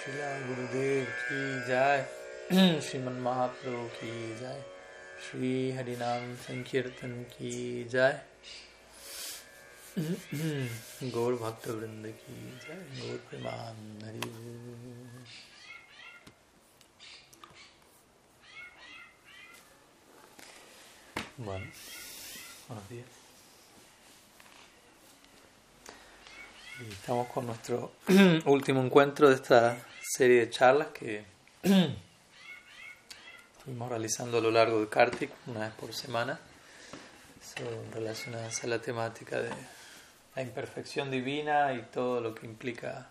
शिला गुरुदेव की जय श्रीमन महाप्रभु की जय श्री हरिनाम संकीर्तन की जय गौर भक्त वृंद की जय गौर प्रमान Hari Bueno, buenos días. Y estamos con nuestro último encuentro de esta serie de charlas que estuvimos realizando a lo largo de Kartik, una vez por semana, son relacionadas a la temática de la imperfección divina y todo lo que implica,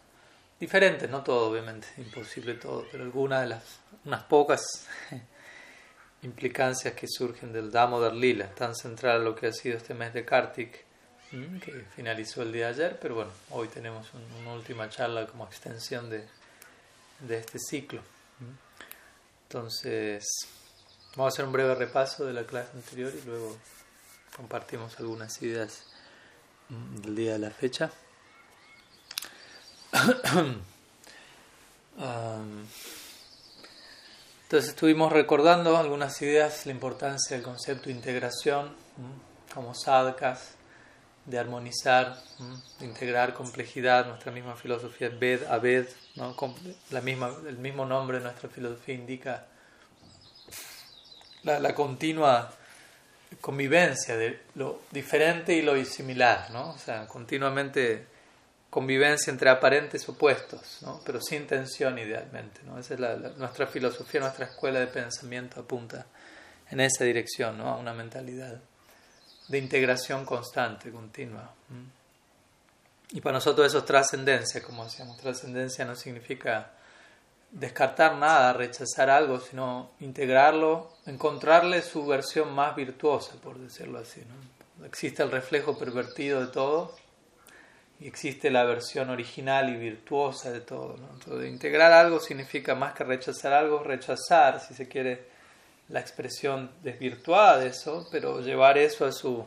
diferente, no todo obviamente, imposible todo, pero algunas de las, unas pocas implicancias que surgen del Damodar Lila, tan central a lo que ha sido este mes de Kartik, que finalizó el día de ayer, pero bueno, hoy tenemos una última charla como extensión de, de este ciclo. Entonces, vamos a hacer un breve repaso de la clase anterior y luego compartimos algunas ideas del día de la fecha. entonces estuvimos recordando algunas ideas, la importancia del concepto de integración, como sadhakas, de armonizar, de integrar complejidad, nuestra misma filosofía Ved, Aved, ¿no? la misma, el mismo nombre de nuestra filosofía indica la, continua convivencia de lo diferente y lo similar, ¿no? o sea, continuamente convivencia entre aparentes opuestos, ¿no? pero sin tensión idealmente. ¿no? Esa es nuestra filosofía, nuestra escuela de pensamiento apunta en esa dirección, ¿no? a una mentalidad de integración constante, continua. Y para nosotros eso es trascendencia, como decíamos, trascendencia no significa descartar nada, rechazar algo, sino integrarlo, encontrarle su versión más virtuosa, por decirlo así. ¿no? Existe el reflejo pervertido de todo y existe la versión original y virtuosa de todo. ¿no? Integrar algo significa más que rechazar algo, rechazar, si se quiere, la expresión desvirtuada de eso, pero llevar eso a su,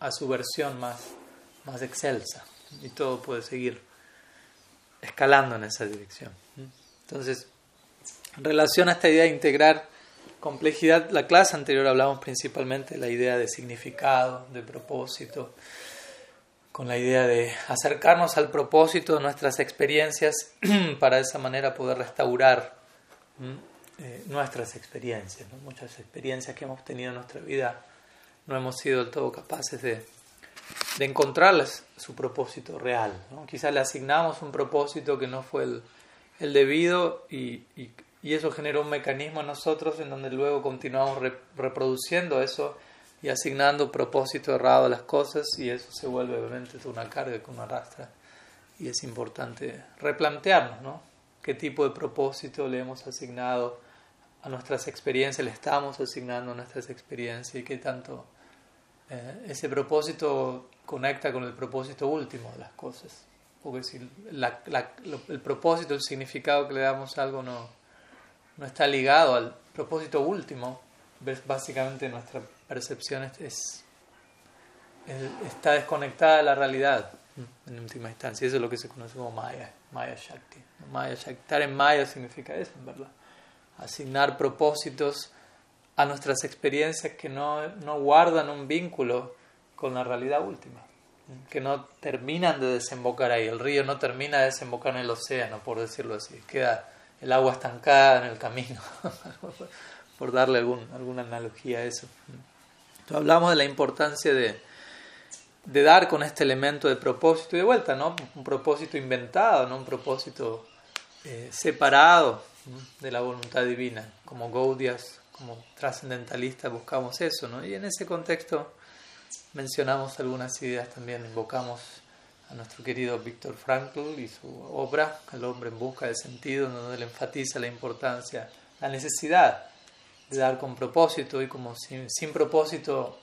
a su versión más, más excelsa. Y todo puede seguir escalando en esa dirección. Entonces, en relación a esta idea de integrar complejidad, la clase anterior hablamos principalmente de la idea de significado, de propósito, con la idea de acercarnos al propósito de nuestras experiencias para de esa manera poder restaurar eh, nuestras experiencias, ¿no? muchas experiencias que hemos tenido en nuestra vida no hemos sido del todo capaces de, de encontrarles su propósito real. ¿no? Quizás le asignamos un propósito que no fue el, el debido y, y, y, eso generó un mecanismo en nosotros en donde luego continuamos re, reproduciendo eso y asignando propósito errado a las cosas y eso se vuelve obviamente una carga que uno arrastra y es importante replantearnos, ¿no? ¿Qué tipo de propósito le hemos asignado a nuestras experiencias, le estamos asignando nuestras experiencias y qué tanto eh, ese propósito conecta con el propósito último de las cosas. Porque si el propósito, el significado que le damos a algo no, no está ligado al propósito último, básicamente nuestra percepción es, es, está desconectada de la realidad en última instancia. Eso es lo que se conoce como Maya, Maya Shakti. Maya Shakti. Estar en Maya significa eso, en verdad asignar propósitos a nuestras experiencias que no, no, guardan un vínculo con la realidad última, que no terminan de desembocar ahí. El río no termina de desembocar en el océano, por decirlo así. Queda el agua estancada en el camino, por darle algún, alguna analogía a eso. Hablamos de la importancia de, de dar con este elemento de propósito y de vuelta, ¿no? Un propósito inventado, no un propósito eh, separado de la voluntad divina. Como Gaudias, como trascendentalistas buscamos eso, ¿no? Y en ese contexto mencionamos algunas ideas también, invocamos a nuestro querido Víctor Frankl y su obra, El hombre en busca de sentido, donde él enfatiza la importancia, la necesidad de dar con propósito y como sin, sin propósito,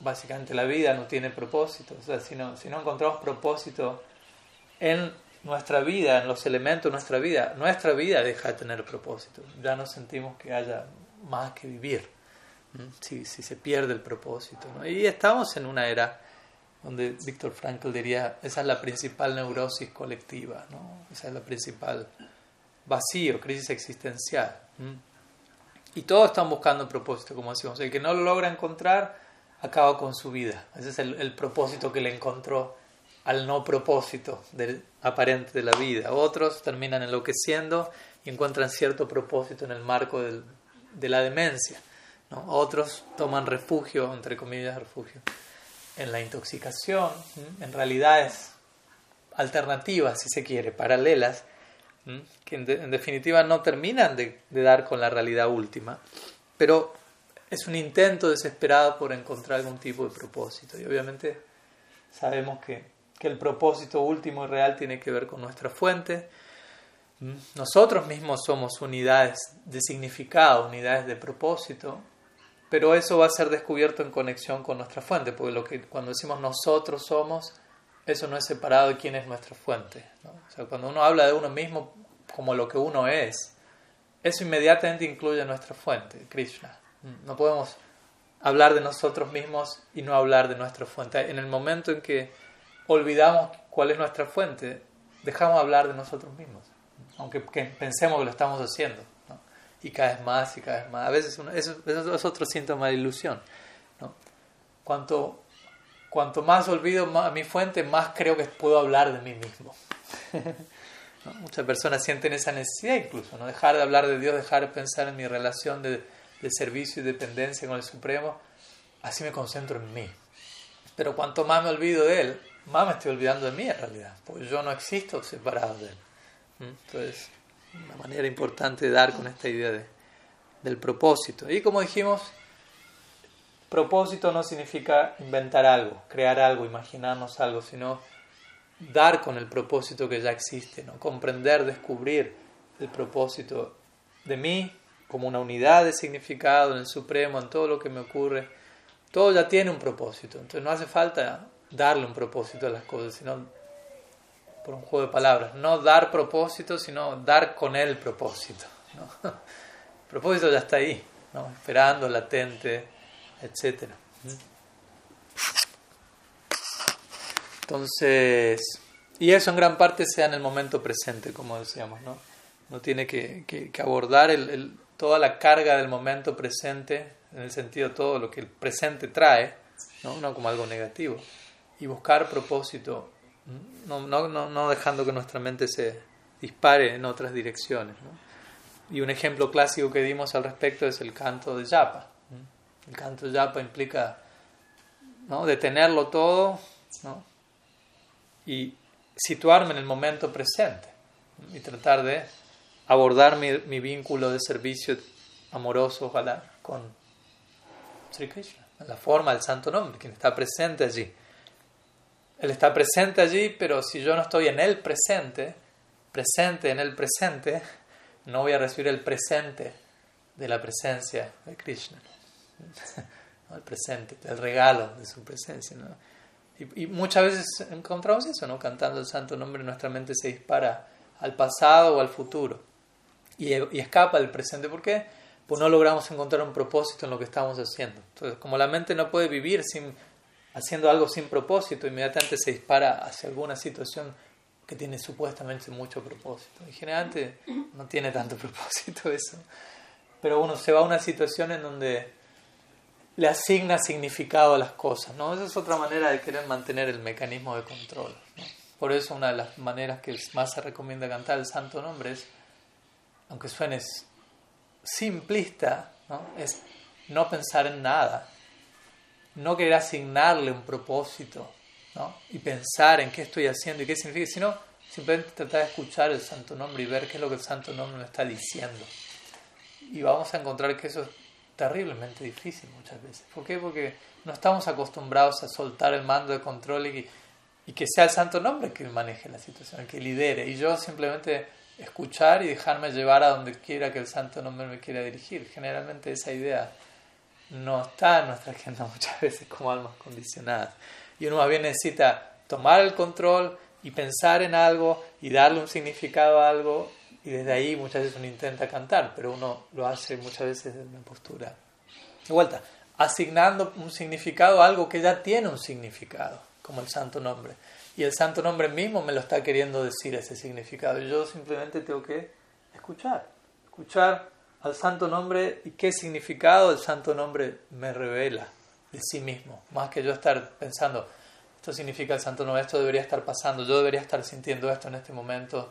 básicamente la vida no tiene propósito, o sea, si no, si no encontramos propósito en nuestra vida, en los elementos de nuestra vida, nuestra vida deja de tener propósito. Ya no sentimos que haya más que vivir si, si se pierde el propósito. ¿no? Y estamos en una era donde Víctor Frankl diría, esa es la principal neurosis colectiva, ¿no? esa es la principal vacío, crisis existencial. Y todos están buscando propósito, como decimos. El que no lo logra encontrar, acaba con su vida. Ese es el, propósito que le encontró al no propósito del aparente de la vida. Otros terminan enloqueciendo y encuentran cierto propósito en el marco de la demencia. ¿no? Otros toman refugio, entre comillas, refugio, en la intoxicación, en realidades alternativas, si se quiere, paralelas, que en, definitiva no terminan de, dar con la realidad última, pero es un intento desesperado por encontrar algún tipo de propósito. Y obviamente sabemos que, que el propósito último y real tiene que ver con nuestra fuente. Nosotros mismos somos unidades de significado, unidades de propósito, pero eso va a ser descubierto en conexión con nuestra fuente, porque cuando decimos nosotros somos, eso no es separado de quién es nuestra fuente. Cuando uno habla de uno mismo como lo que uno es, eso inmediatamente incluye nuestra fuente, Krishna. No podemos hablar de nosotros mismos y no hablar de nuestra fuente. En el momento en que olvidamos cuál es nuestra fuente, dejamos de hablar de nosotros mismos, aunque pensemos que lo estamos haciendo. Y cada vez más y cada vez más. A veces eso, es otro síntoma de ilusión. ¿no? Cuanto cuanto más olvido a mi fuente, más creo que puedo hablar de mí mismo. Muchas personas sienten esa necesidad incluso, ¿no? dejar de hablar de Dios, dejar de pensar en mi relación de, servicio y dependencia con el Supremo, así me concentro en mí. Pero cuanto más me olvido de Él, más me estoy olvidando de mí en realidad, porque yo no existo separado de Él. Entonces, una manera importante de dar con esta idea de, del propósito. Y como dijimos, Propósito no significa inventar algo, crear algo, imaginarnos algo, sino dar con el propósito que ya existe, ¿no? comprender, descubrir el propósito de mí como una unidad de significado en el Supremo, en todo lo que me ocurre. Todo ya tiene un propósito, entonces no hace falta darle un propósito a las cosas, sino por un juego de palabras, no dar propósito, sino dar con el propósito. El propósito ya está ahí, ¿no? esperando, latente etcétera. Entonces, y eso en gran parte sea en el momento presente, como decíamos, ¿no? No tiene que, que, abordar el, toda la carga del momento presente, en el sentido de todo lo que el presente trae, ¿no? no como algo negativo, y buscar propósito, no, no, no, dejando que nuestra mente se dispare en otras direcciones. ¿no? Y un ejemplo clásico que dimos al respecto es el canto de Japa. El canto yapa implica ¿no? detenerlo todo y situarme en el momento presente y tratar de abordar mi, vínculo de servicio amoroso, ojalá, con Sri Krishna, la forma del santo nombre, quien está presente allí. Él está presente allí, pero si yo no estoy en el presente, presente en el presente, no voy a recibir el presente de la presencia de Krishna. el presente, el regalo de su presencia. Y, muchas veces encontramos eso, ¿no? cantando el santo nombre, nuestra mente se dispara al pasado o al futuro y, escapa del presente. ¿Por qué? Pues no logramos encontrar un propósito en lo que estamos haciendo. Entonces, como la mente no puede vivir sin, haciendo algo sin propósito, inmediatamente se dispara hacia alguna situación que tiene supuestamente mucho propósito. Y generalmente no tiene tanto propósito eso. Pero uno se va a una situación en donde le asigna significado a las cosas. ¿no? Esa es otra manera de querer mantener el mecanismo de control. Por eso una de las maneras que más se recomienda cantar el santo nombre es, aunque suene simplista, ¿no? es no pensar en nada, no querer asignarle un propósito ¿no? y pensar en qué estoy haciendo y qué significa, sino simplemente tratar de escuchar el santo nombre y ver qué es lo que el santo nombre me está diciendo. Y vamos a encontrar que eso es terriblemente difícil muchas veces. ¿Por qué? Porque no estamos acostumbrados a soltar el mando de control y, que sea el santo nombre que maneje la situación, que lidere. Y yo simplemente escuchar y dejarme llevar a donde quiera que el santo nombre me quiera dirigir. Generalmente esa idea no está en nuestra agenda muchas veces como almas condicionadas. Y uno más bien necesita tomar el control y pensar en algo y darle un significado a algo y desde ahí muchas veces uno intenta cantar, pero uno lo hace muchas veces en una postura de vuelta, asignando un significado a algo que ya tiene un significado, como el santo nombre. Y el santo nombre mismo me lo está queriendo decir ese significado. Y yo simplemente tengo que escuchar, escuchar al santo nombre y qué significado el santo nombre me revela de sí mismo. Más que yo estar pensando, esto significa el santo nombre, esto debería estar pasando, yo debería estar sintiendo esto en este momento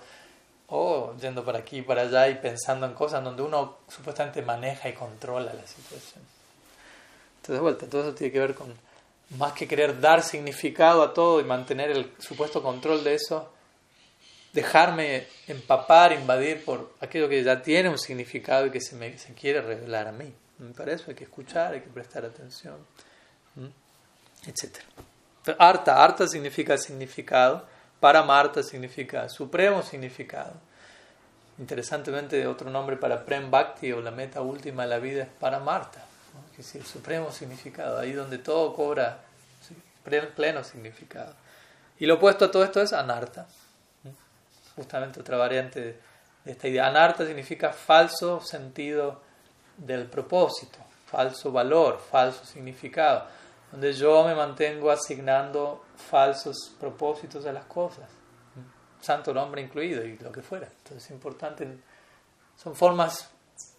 o yendo para aquí para allá y pensando en cosas donde uno supuestamente maneja y controla la situación. Entonces, vuelta, todo eso tiene que ver con más que querer dar significado a todo y mantener el supuesto control de eso, dejarme empapar, invadir por aquello que ya tiene un significado y que se, me, se quiere revelar a mí. Para eso hay que escuchar, hay que prestar atención, etc. Arta, arta significa significado para Marta significa supremo significado. Interesantemente, otro nombre para Prem Bhakti o la meta última de la vida es para Marta, que es el supremo significado, ahí donde todo cobra pleno significado. Y lo opuesto a todo esto es Anarta, justamente otra variante de esta idea. Anarta significa falso sentido del propósito, falso valor, falso significado donde yo me mantengo asignando falsos propósitos a las cosas, santo nombre incluido y lo que fuera. Entonces es importante, son formas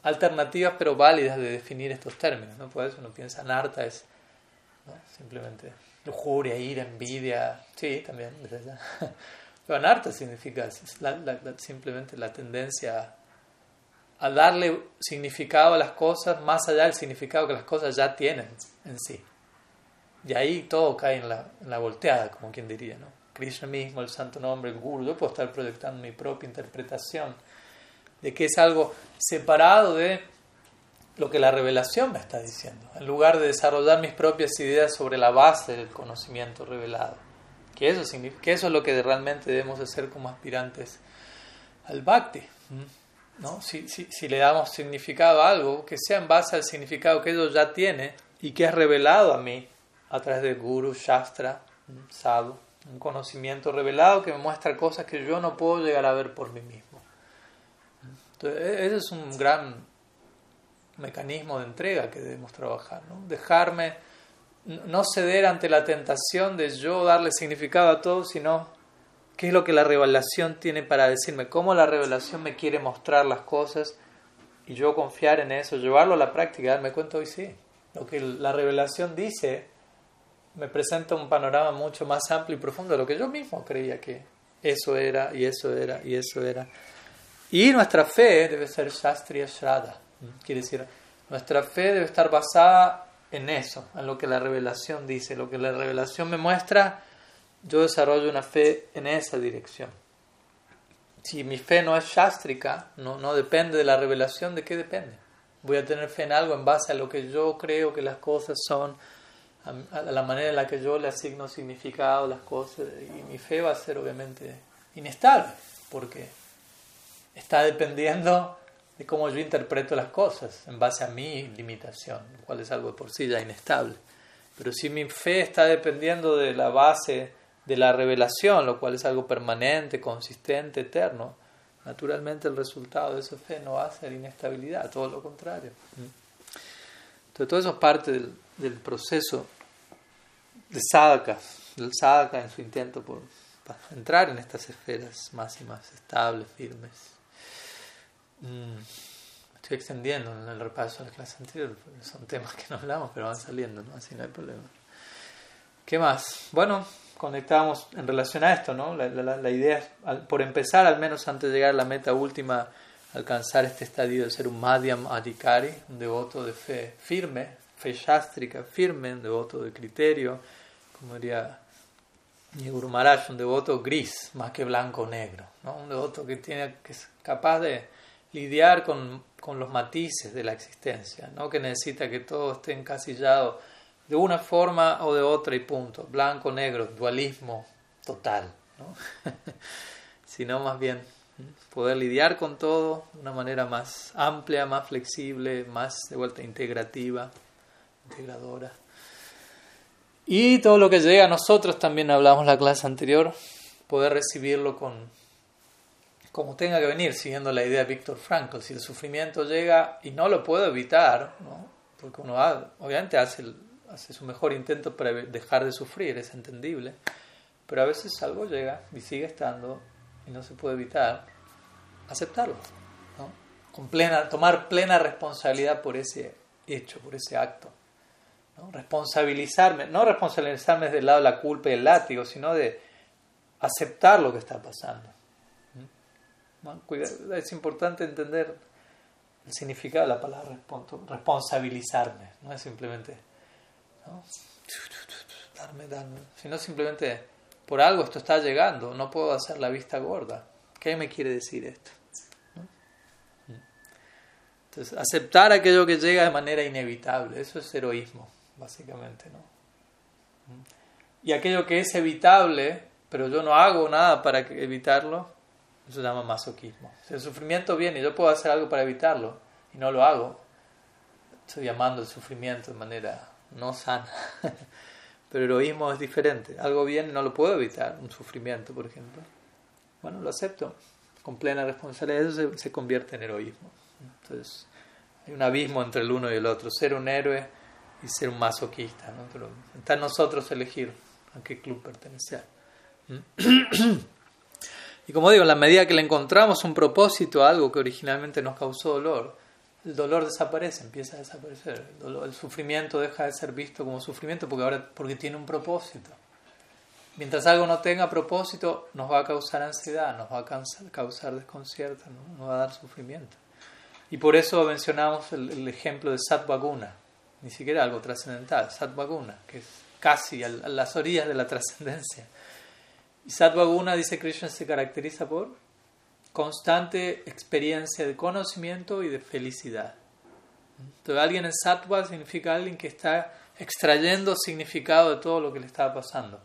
alternativas pero válidas de definir estos términos. ¿no? Por eso uno piensa en harta es simplemente lujuria, ira, envidia, sí, también. Anarta significa simplemente la tendencia a darle significado a las cosas más allá del significado que las cosas ya tienen en sí. Y ahí todo cae en la, en la volteada, como quien diría, ¿no? Krishna mismo, el santo nombre, el guru, yo puedo estar proyectando mi propia interpretación de que es algo separado de lo que la revelación me está diciendo, en lugar de desarrollar mis propias ideas sobre la base del conocimiento revelado. Que eso, es lo que realmente debemos hacer como aspirantes al bhakti. ¿no? Si, si, si, le damos significado a algo, que sea en base al significado que ellos ya tiene y que es revelado a mí a través del Guru, Shastra, Sadhu, un conocimiento revelado que me muestra cosas que yo no puedo llegar a ver por mí mismo. Entonces, e-, ese es un gran mecanismo de entrega que debemos trabajar, ¿no? dejarme, no ceder ante la tentación de yo darle significado a todo, sino qué es lo que la revelación tiene para decirme, cómo la revelación me quiere mostrar las cosas y yo confiar en eso, llevarlo a la práctica, darme cuenta hoy sí, lo que la revelación dice me presenta un panorama mucho más amplio y profundo de lo que yo mismo creía que eso era y eso era y eso era. Y nuestra fe debe ser Shastriya Shraddha. Quiere decir, nuestra fe debe estar basada en eso, en lo que la revelación dice, lo que la revelación me muestra, yo desarrollo una fe en esa dirección. Si mi fe no es shastrika, no, no depende de la revelación, ¿de qué depende? Voy a tener fe en algo en base a lo que yo creo que las cosas son a, la manera en la que yo le asigno significado a las cosas y mi fe va a ser obviamente inestable porque está dependiendo de cómo yo interpreto las cosas en base a mi limitación, lo cual es algo por sí ya inestable. Pero si mi fe está dependiendo de la base de la revelación, lo cual es algo permanente, consistente, eterno, naturalmente el resultado de esa fe no va a ser inestabilidad, todo lo contrario. Entonces todo eso es parte del, proceso de sadhaka, del sadhaka en su intento por, entrar en estas esferas más y más estables, firmes. Mm, estoy extendiendo en el repaso de la clase anterior, son temas que no hablamos, pero van saliendo, ¿no? así no hay problema. ¿Qué más? Bueno, conectamos en relación a esto, ¿no? La, idea es, por empezar, al menos antes de llegar a la meta última, alcanzar este estadio de ser un Madhyam Adhikari, un devoto de fe firme, fe shastrika firme, un devoto de criterio, como diría Guru Maharaj, un devoto gris más que blanco o negro, ¿no? un devoto que, tiene, que es capaz de lidiar con, con los matices de la existencia, ¿no? que necesita que todo esté encasillado de una forma o de otra y punto, blanco, negro, dualismo total, ¿no? sino más bien poder lidiar con todo de una manera más amplia, más flexible, más de vuelta integrativa integradora. Y todo lo que llega a nosotros, también hablamos la clase anterior, poder recibirlo con como tenga que venir, siguiendo la idea de Víctor Frankl. Si el sufrimiento llega y no lo puedo evitar, porque uno obviamente hace hace su mejor intento para dejar de sufrir, es entendible, pero a veces algo llega y sigue estando y no se puede evitar, aceptarlo, tomar plena responsabilidad por ese hecho, por ese acto. ¿no? Responsabilizarme, no responsabilizarme desde el lado de la culpa y el látigo, sino de aceptar lo que está pasando. ¿Mm? Es importante entender el significado de la palabra responsabilizarme, no es simplemente ¿no? darme, darme, sino simplemente por algo esto está llegando, no puedo hacer la vista gorda. ¿Qué me quiere decir esto? Entonces, aceptar aquello que llega de manera inevitable, eso es heroísmo, básicamente, ¿no? Y aquello que es evitable, pero yo no hago nada para evitarlo, eso se llama masoquismo. Si el sufrimiento viene y yo puedo hacer algo para evitarlo y no lo hago, estoy llamando el sufrimiento de manera no sana. Pero heroísmo es diferente. Algo viene y no lo puedo evitar, un sufrimiento, por ejemplo. Bueno, lo acepto con plena responsabilidad. Eso se, convierte en heroísmo. Entonces, hay un abismo entre el uno y el otro. Ser un héroe y ser un masoquista. ¿no? Pero nosotros elegir a qué club pertenecer. Y como digo, en la medida que le encontramos un propósito a algo que originalmente nos causó dolor, el dolor desaparece, empieza a desaparecer. El, sufrimiento deja de ser visto como sufrimiento porque ahora porque tiene un propósito. Mientras algo no tenga propósito, nos va a causar ansiedad, nos va a causar, desconcierto, ¿no? nos va a dar sufrimiento. Y por eso mencionamos el, ejemplo de Satvaguna, ni siquiera algo trascendental, Satvaguna, que es casi a las orillas de la trascendencia. Y Satvaguna, dice Krishna, se caracteriza por constante experiencia de conocimiento y de felicidad. Entonces, alguien en Sattva significa alguien que está extrayendo significado de todo lo que le está pasando.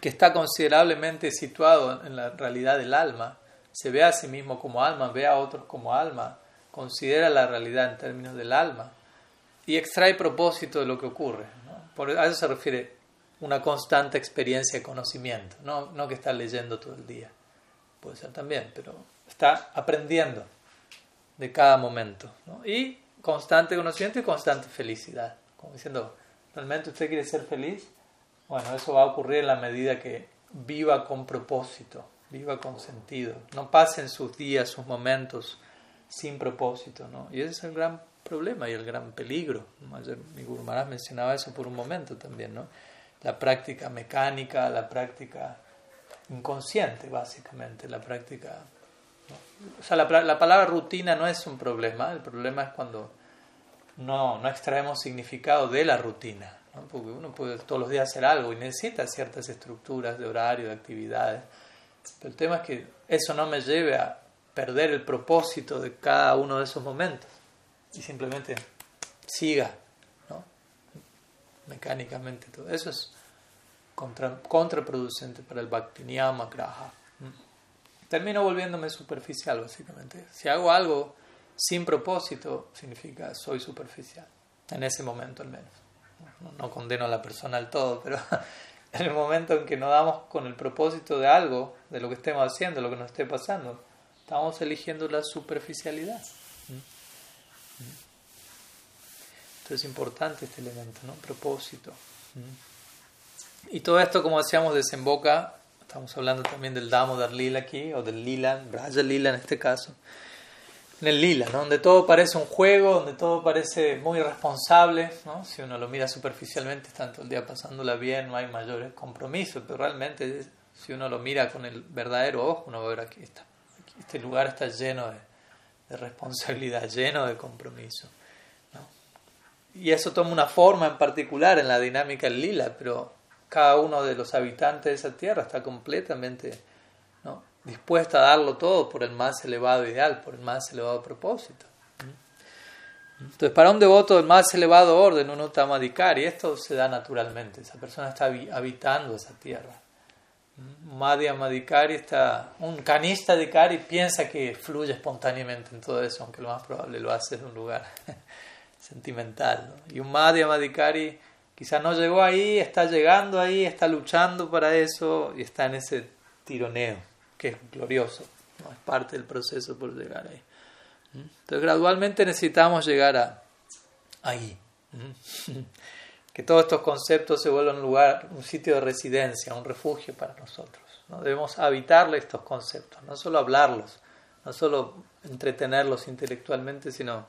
que está considerablemente situado en la realidad del alma, se ve a sí mismo como alma, ve a otros como alma, considera la realidad en términos del alma y extrae propósito de lo que ocurre. Por, a eso se refiere una constante experiencia de conocimiento, no, no que está leyendo todo el día, puede ser también, pero está aprendiendo de cada momento. Y constante conocimiento y constante felicidad. Como diciendo, ¿realmente usted quiere ser feliz? Bueno, eso va a ocurrir en la medida que viva con propósito, viva con sentido. No pasen sus días, sus momentos sin propósito. ¿no? Y ese es el gran problema y el gran peligro. Ayer mi Guru mencionaba eso por un momento también. ¿no? La práctica mecánica, la práctica inconsciente, básicamente, la práctica... O sea, la, la, palabra rutina no es un problema, el problema es cuando no, no extraemos significado de la rutina, ¿no? porque uno puede todos los días hacer algo y necesita ciertas estructuras de horario, de actividades, pero el tema es que eso no me lleve a perder el propósito de cada uno de esos momentos y simplemente siga mecánicamente todo. Eso es contraproducente para el Bhakti Niyama Graha. Mm. Termino volviéndome superficial, básicamente. Si hago algo sin propósito, significa soy superficial. En ese momento, al menos. No, condeno a la persona al todo, pero en el momento en que nos damos con el propósito de algo, de lo que estemos haciendo, lo que nos esté pasando, estamos eligiendo la superficialidad. Es importante este elemento, ¿no? Propósito. Y todo esto, como decíamos, desemboca, estamos hablando también del Damodar Lila aquí, o del Lila, Braja Lila en este caso, en el Lila, ¿no? donde todo parece un juego, donde todo parece muy responsable, ¿no? si uno lo mira superficialmente, está todo el día pasándola bien, no hay mayores compromisos, pero realmente si uno lo mira con el verdadero ojo, uno va a ver aquí, está, este lugar está lleno de, de responsabilidad, lleno de compromiso. Y eso toma una forma en particular en la dinámica del lila, pero cada uno de los habitantes de esa tierra está completamente ¿no? dispuesto a darlo todo por el más elevado ideal, por el más elevado propósito. Entonces, para un devoto del más elevado orden, uno y esto se da naturalmente. Esa persona está habitando esa tierra. Madhya Madhikari está, un canista de Kari piensa que fluye espontáneamente en todo eso, aunque lo más probable lo hace en un lugar sentimental. Y un Madhya Madhikari quizás no llegó ahí, está llegando ahí, está luchando para eso y está en ese tironeo, que es glorioso, ¿no? es parte del proceso por llegar ahí. Entonces gradualmente necesitamos llegar a, ahí. Que todos estos conceptos se vuelvan un lugar, un sitio de residencia, un refugio para nosotros. ¿no? Debemos habitarle estos conceptos, no solo hablarlos, no solo entretenerlos intelectualmente, sino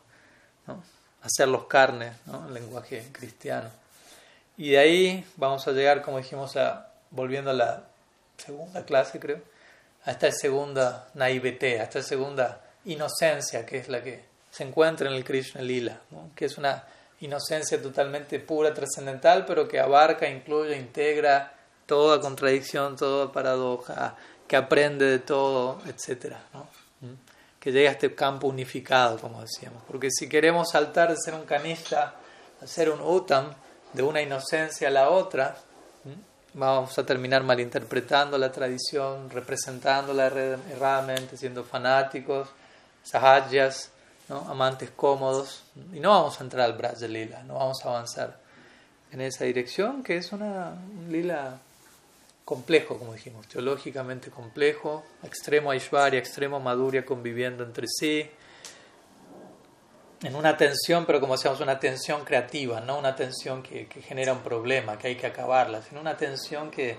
hacerlos carne, ¿no? el lenguaje cristiano. Y de ahí vamos a llegar, como dijimos, a, volviendo a la segunda clase, creo, a esta segunda naivete, a esta segunda inocencia, que es la que se encuentra en el Krishna Lila, que es una inocencia totalmente pura, trascendental, pero que abarca, incluye, integra toda contradicción, toda paradoja, que aprende de todo, etc. Que llega a este campo unificado, como decíamos. Porque si queremos saltar de ser un canista a ser un utam, de una inocencia a la otra, vamos a terminar malinterpretando la tradición, representándola erradamente, siendo fanáticos, sahajas, ¿no? amantes cómodos, y no vamos a entrar al Braj de Lila, no vamos a avanzar en esa dirección, que es una, un lila complejo, como dijimos, teológicamente complejo, extremo Aishwarya, extremo Madhurya conviviendo entre sí, en una tensión, pero como decíamos, una tensión creativa, no una tensión que, que genera un problema, que hay que acabarla, sino una tensión que,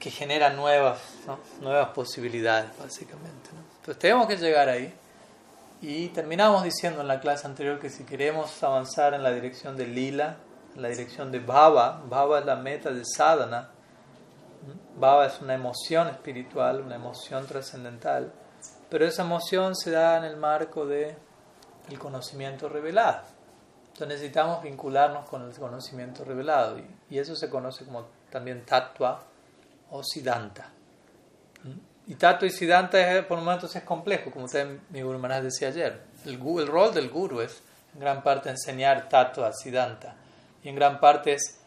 que genera nuevas, nuevas posibilidades, básicamente. Entonces tenemos que llegar ahí. Y terminamos diciendo en la clase anterior que si queremos avanzar en la dirección de lila, en la dirección de bhava, bhava es la meta de sadhana, bhava es una emoción espiritual, una emoción trascendental, pero esa emoción se da en el marco de el conocimiento revelado. Entonces necesitamos vincularnos con el conocimiento revelado y, eso se conoce como también tatua o siddhanta. Y tatua y siddhanta por momentos es complejo, como usted, mi Guru decía ayer. El, el, rol del guru es en gran parte enseñar tatua, siddhanta y en gran parte es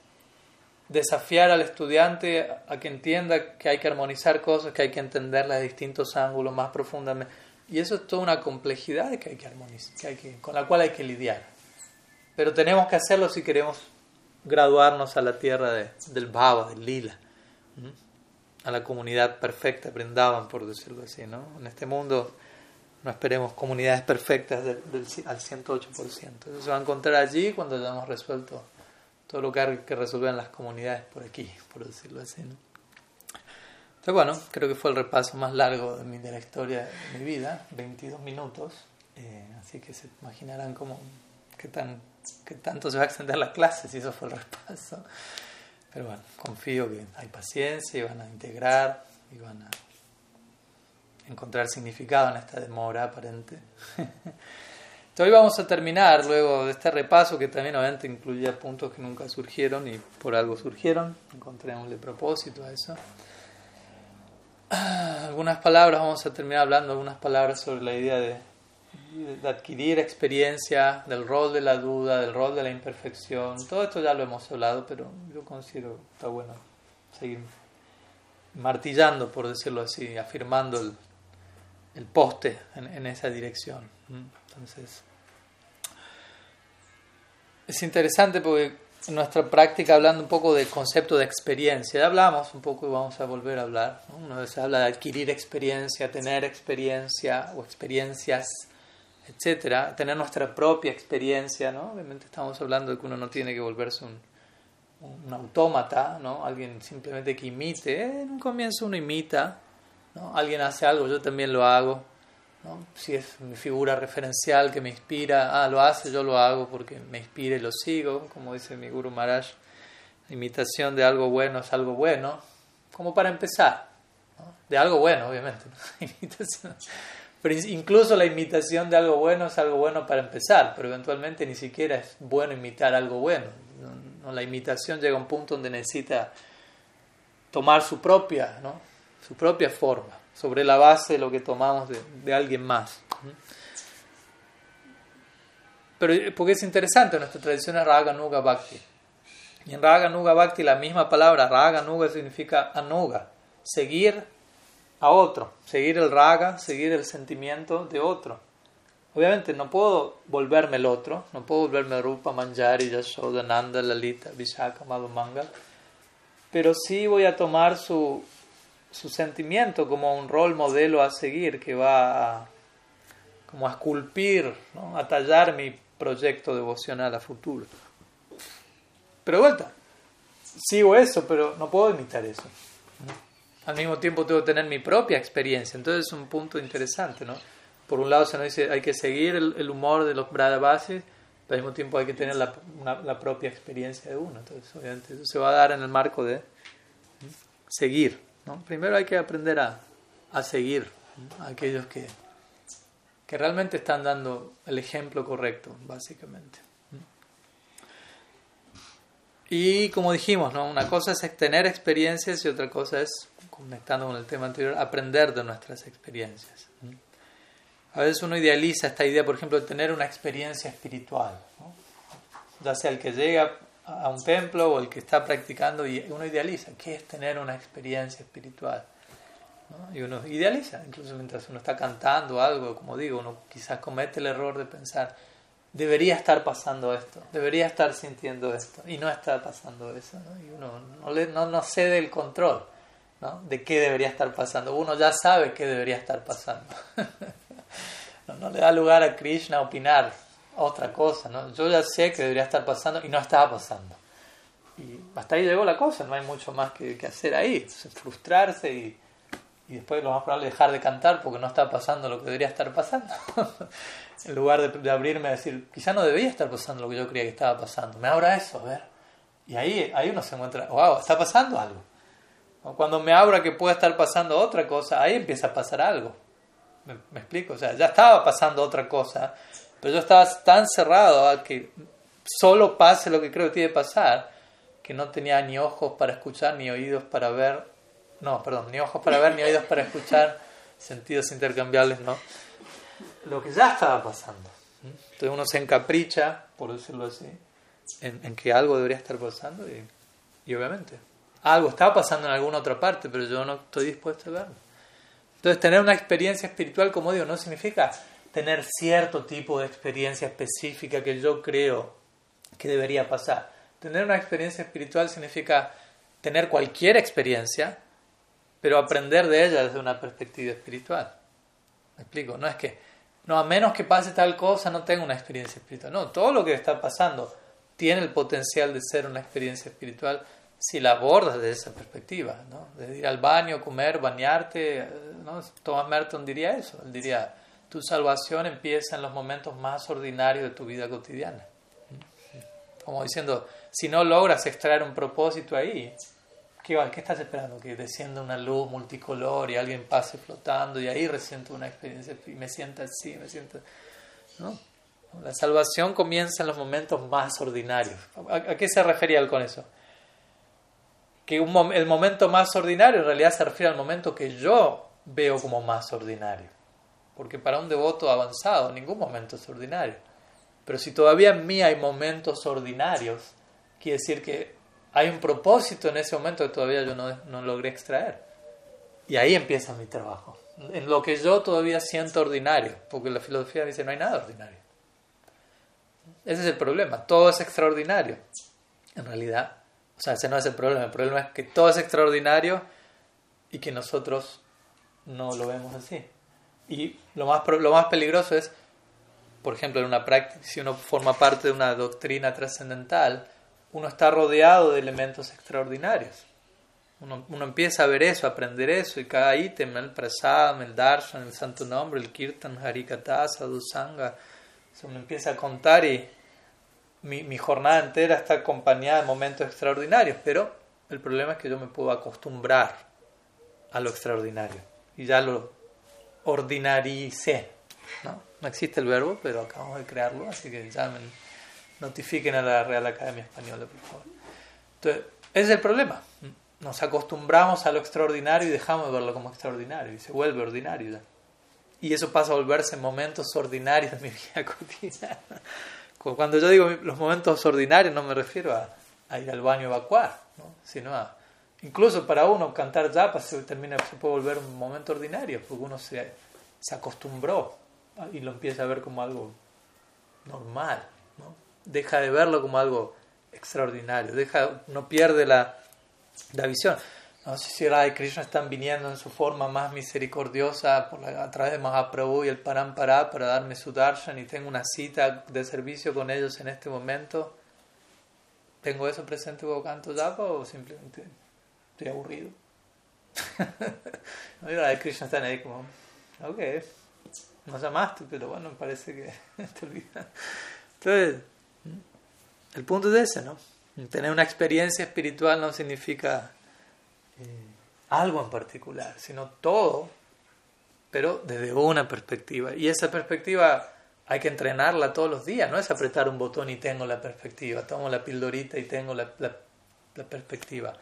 desafiar al estudiante a que entienda que hay que armonizar cosas, que hay que entenderlas de distintos ángulos más profundamente y eso es toda una complejidad que hay que armonizar, que hay que, con la cual hay que lidiar. Pero tenemos que hacerlo si queremos graduarnos a la tierra de, del Bhava, del Lila, a la comunidad perfecta, brindaban, por decirlo así. ¿no? En este mundo no esperemos comunidades perfectas del, al 108%. Eso se va a encontrar allí cuando hayamos resuelto todo lo que hay que resolver en las comunidades por aquí, por decirlo así. ¿no? Entonces, bueno, creo que fue el repaso más largo de, mi, de la historia de mi vida, 22 minutos, eh, así que se imaginarán cómo, qué, tan, qué tanto se va a extender la clase si eso fue el repaso. Pero bueno, confío que hay paciencia y van a integrar y van a encontrar significado en esta demora aparente. Hoy vamos a terminar luego de este repaso que también obviamente incluía puntos que nunca surgieron y por algo surgieron. Encontrémosle propósito a eso. algunas palabras, vamos a terminar hablando algunas palabras sobre la idea de, adquirir experiencia, del rol de la duda, del rol de la imperfección. Todo esto ya lo hemos hablado, pero yo considero que está bueno seguir martillando, por decirlo así, afirmando el, el poste en, en esa dirección. Entonces, es interesante porque en nuestra práctica hablando un poco del concepto de experiencia. Ya hablamos un poco y vamos a volver a hablar. Una vez se habla de adquirir experiencia, tener experiencia o experiencias, etcétera, tener nuestra propia experiencia. ¿no? Obviamente estamos hablando de que uno no tiene que volverse un, un autómata, ¿no? alguien simplemente que imite. En un comienzo uno imita, ¿no? alguien hace algo, yo también lo hago. Si es mi figura referencial que me inspira, ah, lo hace, yo lo hago porque me inspira y lo sigo, como dice mi Guru Maharaj, imitación de algo bueno es algo bueno, como para empezar, de algo bueno, obviamente. Pero incluso la imitación de algo bueno es algo bueno para empezar, pero eventualmente ni siquiera es bueno imitar algo bueno. La imitación llega a un punto donde necesita tomar su propia, ¿no? Su propia forma sobre la base de lo que tomamos de, alguien más. Pero porque es interesante, nuestra tradición es Raga Nuga Bhakti. Y en Raga Nuga Bhakti la misma palabra, Raga Nuga significa anuga, seguir a otro, seguir el raga, seguir el sentimiento de otro. Obviamente no puedo volverme el otro, no puedo volverme Rupa, Manjari, Yashoda, Nanda, Lalita, Vishaka, Madhumanga, pero sí voy a tomar su, su sentimiento como un rol modelo a seguir que va a, como a esculpir, a tallar mi proyecto devocional a futuro. Pero de vuelta, sigo eso, pero no puedo imitar eso. Al mismo tiempo tengo que tener mi propia experiencia. Entonces es un punto interesante, ¿no? Por un lado se nos dice hay que seguir el, humor de los Bases, pero al mismo tiempo hay que tener la, la, propia experiencia de uno. Entonces, obviamente, eso se va a dar en el marco de seguir. ¿No? Primero hay que aprender a, a seguir a aquellos que, que realmente están dando el ejemplo correcto, básicamente. Y como dijimos, ¿no? una cosa es tener experiencias y otra cosa es, conectando con el tema anterior, aprender de nuestras experiencias. A veces uno idealiza esta idea, por ejemplo, de tener una experiencia espiritual, ya sea el que llega a un templo o el que está practicando, y uno idealiza, ¿qué es tener una experiencia espiritual? Y uno idealiza, incluso mientras uno está cantando algo, como digo, uno quizás comete el error de pensar, debería estar pasando esto, debería estar sintiendo esto, y no está pasando eso, y uno no, le, no, no cede el control ¿no? de qué debería estar pasando, uno ya sabe qué debería estar pasando, no, le da lugar a Krishna opinar otra cosa, ¿no? yo ya sé que debería estar pasando y no estaba pasando. Y hasta ahí llegó la cosa, no hay mucho más que, que hacer ahí, frustrarse y, y después lo más probable dejar de cantar porque no está pasando lo que debería estar pasando. en lugar de, abrirme a decir, quizá no debía estar pasando lo que yo creía que estaba pasando. Me abra eso, a ver. Y ahí, ahí uno se encuentra, wow, está pasando algo. Cuando me abra que puede estar pasando otra cosa, ahí empieza a pasar algo. ¿Me, explico? O sea, ya estaba pasando otra cosa, pero yo estaba tan cerrado a que solo pase lo que creo que tiene que pasar, que no tenía ni ojos para escuchar, ni oídos para ver, no, perdón, ni ojos para ver, ni oídos para escuchar, sentidos intercambiables, ¿no? lo que ya estaba pasando. Entonces uno se encapricha, por decirlo así, en, que algo debería estar pasando y, obviamente algo está pasando en alguna otra parte, pero yo no estoy dispuesto a verlo. Entonces tener una experiencia espiritual, como digo, no significa tener cierto tipo de experiencia específica que yo creo que debería pasar. Tener una experiencia espiritual significa tener cualquier experiencia, pero aprender de ella desde una perspectiva espiritual. ¿Me explico? No es que no, a menos que pase tal cosa, no tengo una experiencia espiritual. No, todo lo que está pasando tiene el potencial de ser una experiencia espiritual si la abordas desde esa perspectiva, ¿no? De ir al baño, comer, bañarte, ¿no? Thomas Merton diría eso, él diría, tu salvación empieza en los momentos más ordinarios de tu vida cotidiana. Como diciendo, si no logras extraer un propósito ahí, ¿Qué, ¿Qué, estás esperando? Que descienda una luz multicolor y alguien pase flotando y ahí resiento una experiencia y me sienta así, me siento... ¿no? La salvación comienza en los momentos más ordinarios. ¿A, qué se refería él con eso? Que el momento más ordinario en realidad se refiere al momento que yo veo como más ordinario. Porque para un devoto avanzado ningún momento es ordinario. Pero si todavía en mí hay momentos ordinarios, quiere decir que hay un propósito en ese momento que todavía yo no, no logré extraer. Y ahí empieza mi trabajo. En lo que yo todavía siento ordinario, porque la filosofía dice no hay nada ordinario. Ese es el problema, todo es extraordinario. En realidad, o sea, ese no es el problema, el problema es que todo es extraordinario y que nosotros no lo vemos así. Y lo más, lo más peligroso es, por ejemplo, en una práctica, si uno forma parte de una doctrina trascendental, uno está rodeado de elementos extraordinarios. Uno, uno, empieza a ver eso, a aprender eso, y cada ítem, el prasadam, el darshan, el santo nombre, el kirtan, harikata, sadhusanga, uno empieza a contar y mi, mi, jornada entera está acompañada de momentos extraordinarios, pero el problema es que yo me puedo acostumbrar a lo extraordinario y ya lo ordinaricé. ¿no? no existe el verbo, pero acabamos de crearlo, así que llamen notifiquen a la Real Academia Española, por favor. Entonces, ese es el problema. Nos acostumbramos a lo extraordinario y dejamos de verlo como extraordinario y se vuelve ordinario. Y eso pasa a volverse momentos ordinarios de mi vida cotidiana. Cuando yo digo los momentos ordinarios no me refiero a, ir al baño a evacuar, sino a... Incluso para uno cantar japa se, termina, se puede volver un momento ordinario porque uno se, se acostumbró y lo empieza a ver como algo normal. ¿no? deja de verlo como algo extraordinario, deja, no pierde la, la visión. ¿no? si Sri y Krishna están viniendo en su forma más misericordiosa por a través de Mahaprabhu y el Parampara para darme su darshan y tengo una cita de servicio con ellos en este momento, ¿tengo eso presente cuando canto japa o simplemente estoy aburrido? no, y Krishna están ahí como, ok, no llamaste, pero bueno, parece que te olvidas. Entonces, el punto es ese, ¿no? Tener una experiencia espiritual no significa eh, algo en particular, sino todo, pero desde una perspectiva. Y esa perspectiva hay que entrenarla todos los días, no es apretar un botón y tengo la perspectiva, tomo la pildorita y tengo la, la perspectiva.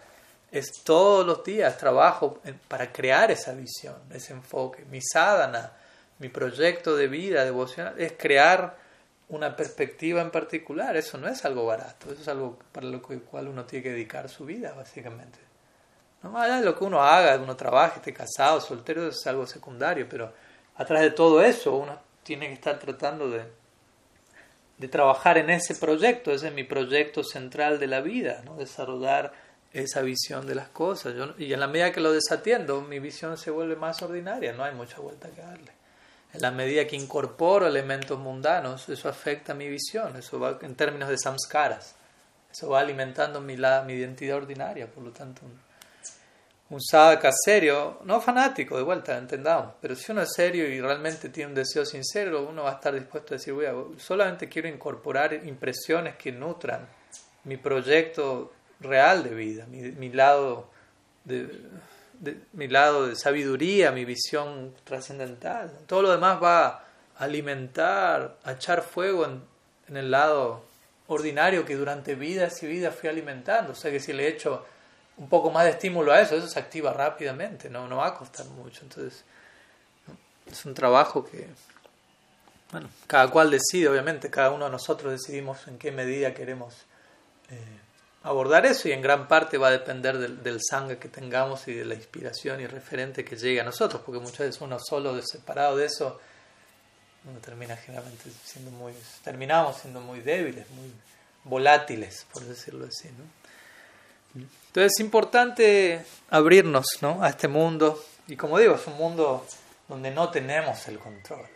Es todos los días trabajo para crear esa visión, ese enfoque. Mi sadhana, mi proyecto de vida devocional es crear una perspectiva en particular. Eso no es algo barato, eso es algo para lo cual uno tiene que dedicar su vida, básicamente. No más allá de lo que uno haga, uno trabaje, esté casado, soltero, es algo secundario, pero atrás de todo eso uno tiene que estar tratando de, de trabajar en ese proyecto, ese es mi proyecto central de la vida, ¿no? desarrollar esa visión de las cosas. y en la medida que lo desatiendo, mi visión se vuelve más ordinaria, no hay mucha vuelta que darle. En la medida que incorporo elementos mundanos, eso afecta mi visión, eso va en términos de samskaras, eso va alimentando mi, la, mi identidad ordinaria, por lo tanto, un, un sadhaka serio, no fanático, de vuelta, entendamos, pero si uno es serio y realmente tiene un deseo sincero, uno va a estar dispuesto a decir, voy solamente quiero incorporar impresiones que nutran mi proyecto real de vida, mi, mi lado de mi lado de sabiduría, mi visión trascendental. Todo lo demás va a alimentar, a echar fuego en, en, el lado ordinario que durante vidas y vidas fui alimentando. O sea que si le echo un poco más de estímulo a eso, eso se activa rápidamente, no, no va a costar mucho. Entonces, es un trabajo que, bueno, cada cual decide, obviamente, cada uno de nosotros decidimos en qué medida queremos. Eh, abordar eso y en gran parte va a depender del, sangre que tengamos y de la inspiración y referente que llegue a nosotros, porque muchas veces uno solo, separado de eso, uno termina generalmente siendo muy, terminamos siendo muy débiles, muy volátiles, por decirlo así. ¿no? Entonces es importante abrirnos ¿no? a este mundo, y como digo, es un mundo donde no tenemos el control.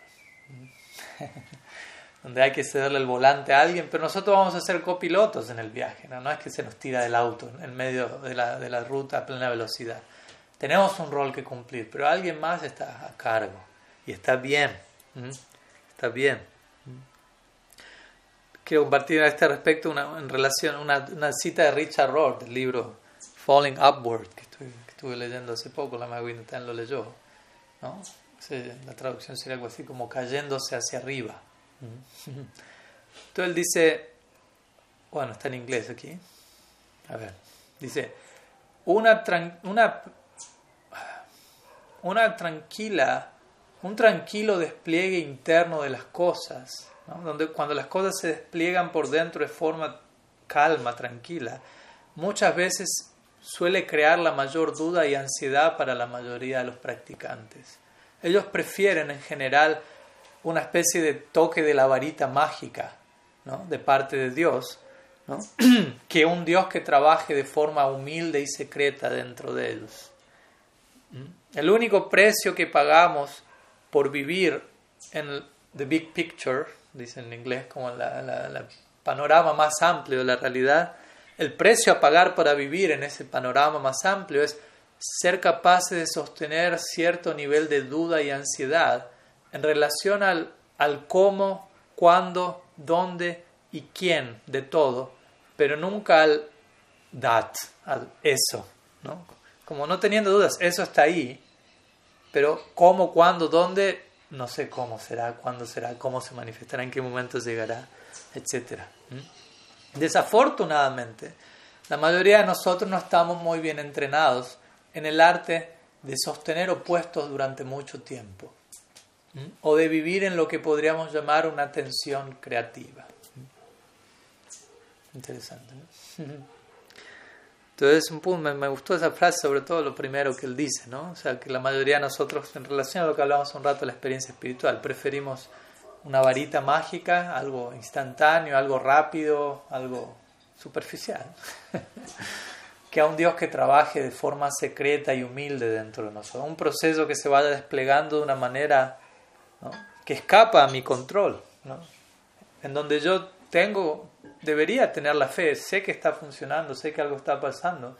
Donde hay que cederle el volante a alguien, pero nosotros vamos a ser copilotos en el viaje, no, no es que se nos tira del auto en medio de la, de la ruta a plena velocidad. Tenemos un rol que cumplir, pero alguien más está a cargo y está bien, está bien. Quiero compartir a este respecto una, en relación una, una cita de Richard Rohr del libro Falling Upward, que estuve, que estuve leyendo hace poco, la Magwin lo leyó. ¿no? La traducción sería algo así como cayéndose hacia arriba. Entonces él dice, bueno, está en inglés aquí. A ver, dice, una, una, una tranquila, un tranquilo despliegue interno de las cosas, donde cuando las cosas se despliegan por dentro de forma calma, tranquila, muchas veces suele crear la mayor duda y ansiedad para la mayoría de los practicantes. Ellos prefieren en general una especie de toque de la varita mágica ¿no? de parte de Dios, ¿no? que un Dios que trabaje de forma humilde y secreta dentro de ellos. ¿Mm? El único precio que pagamos por vivir en the big picture, dicen en inglés, como el panorama más amplio de la realidad, el precio a pagar para vivir en ese panorama más amplio es ser capaces de sostener cierto nivel de duda y ansiedad en relación al, al cómo, cuándo, dónde y quién de todo, pero nunca al that, al eso. ¿no? Como no teniendo dudas, eso está ahí, pero cómo, cuándo, dónde, no sé cómo será, cuándo será, cómo se manifestará, en qué momento llegará, etc. Desafortunadamente, la mayoría de nosotros no estamos muy bien entrenados en el arte de sostener opuestos durante mucho tiempo o de vivir en lo que podríamos llamar una tensión creativa. Interesante. Entonces, me, me, gustó esa frase, sobre todo lo primero que él dice, ¿no? O sea, que la mayoría de nosotros, en relación a lo que hablamos un rato la experiencia espiritual, preferimos una varita mágica, algo instantáneo, algo rápido, algo superficial, que a un Dios que trabaje de forma secreta y humilde dentro de nosotros. Un proceso que se vaya desplegando de una manera que escapa a mi control, en donde yo tengo, debería tener la fe, sé que está funcionando, sé que algo está pasando,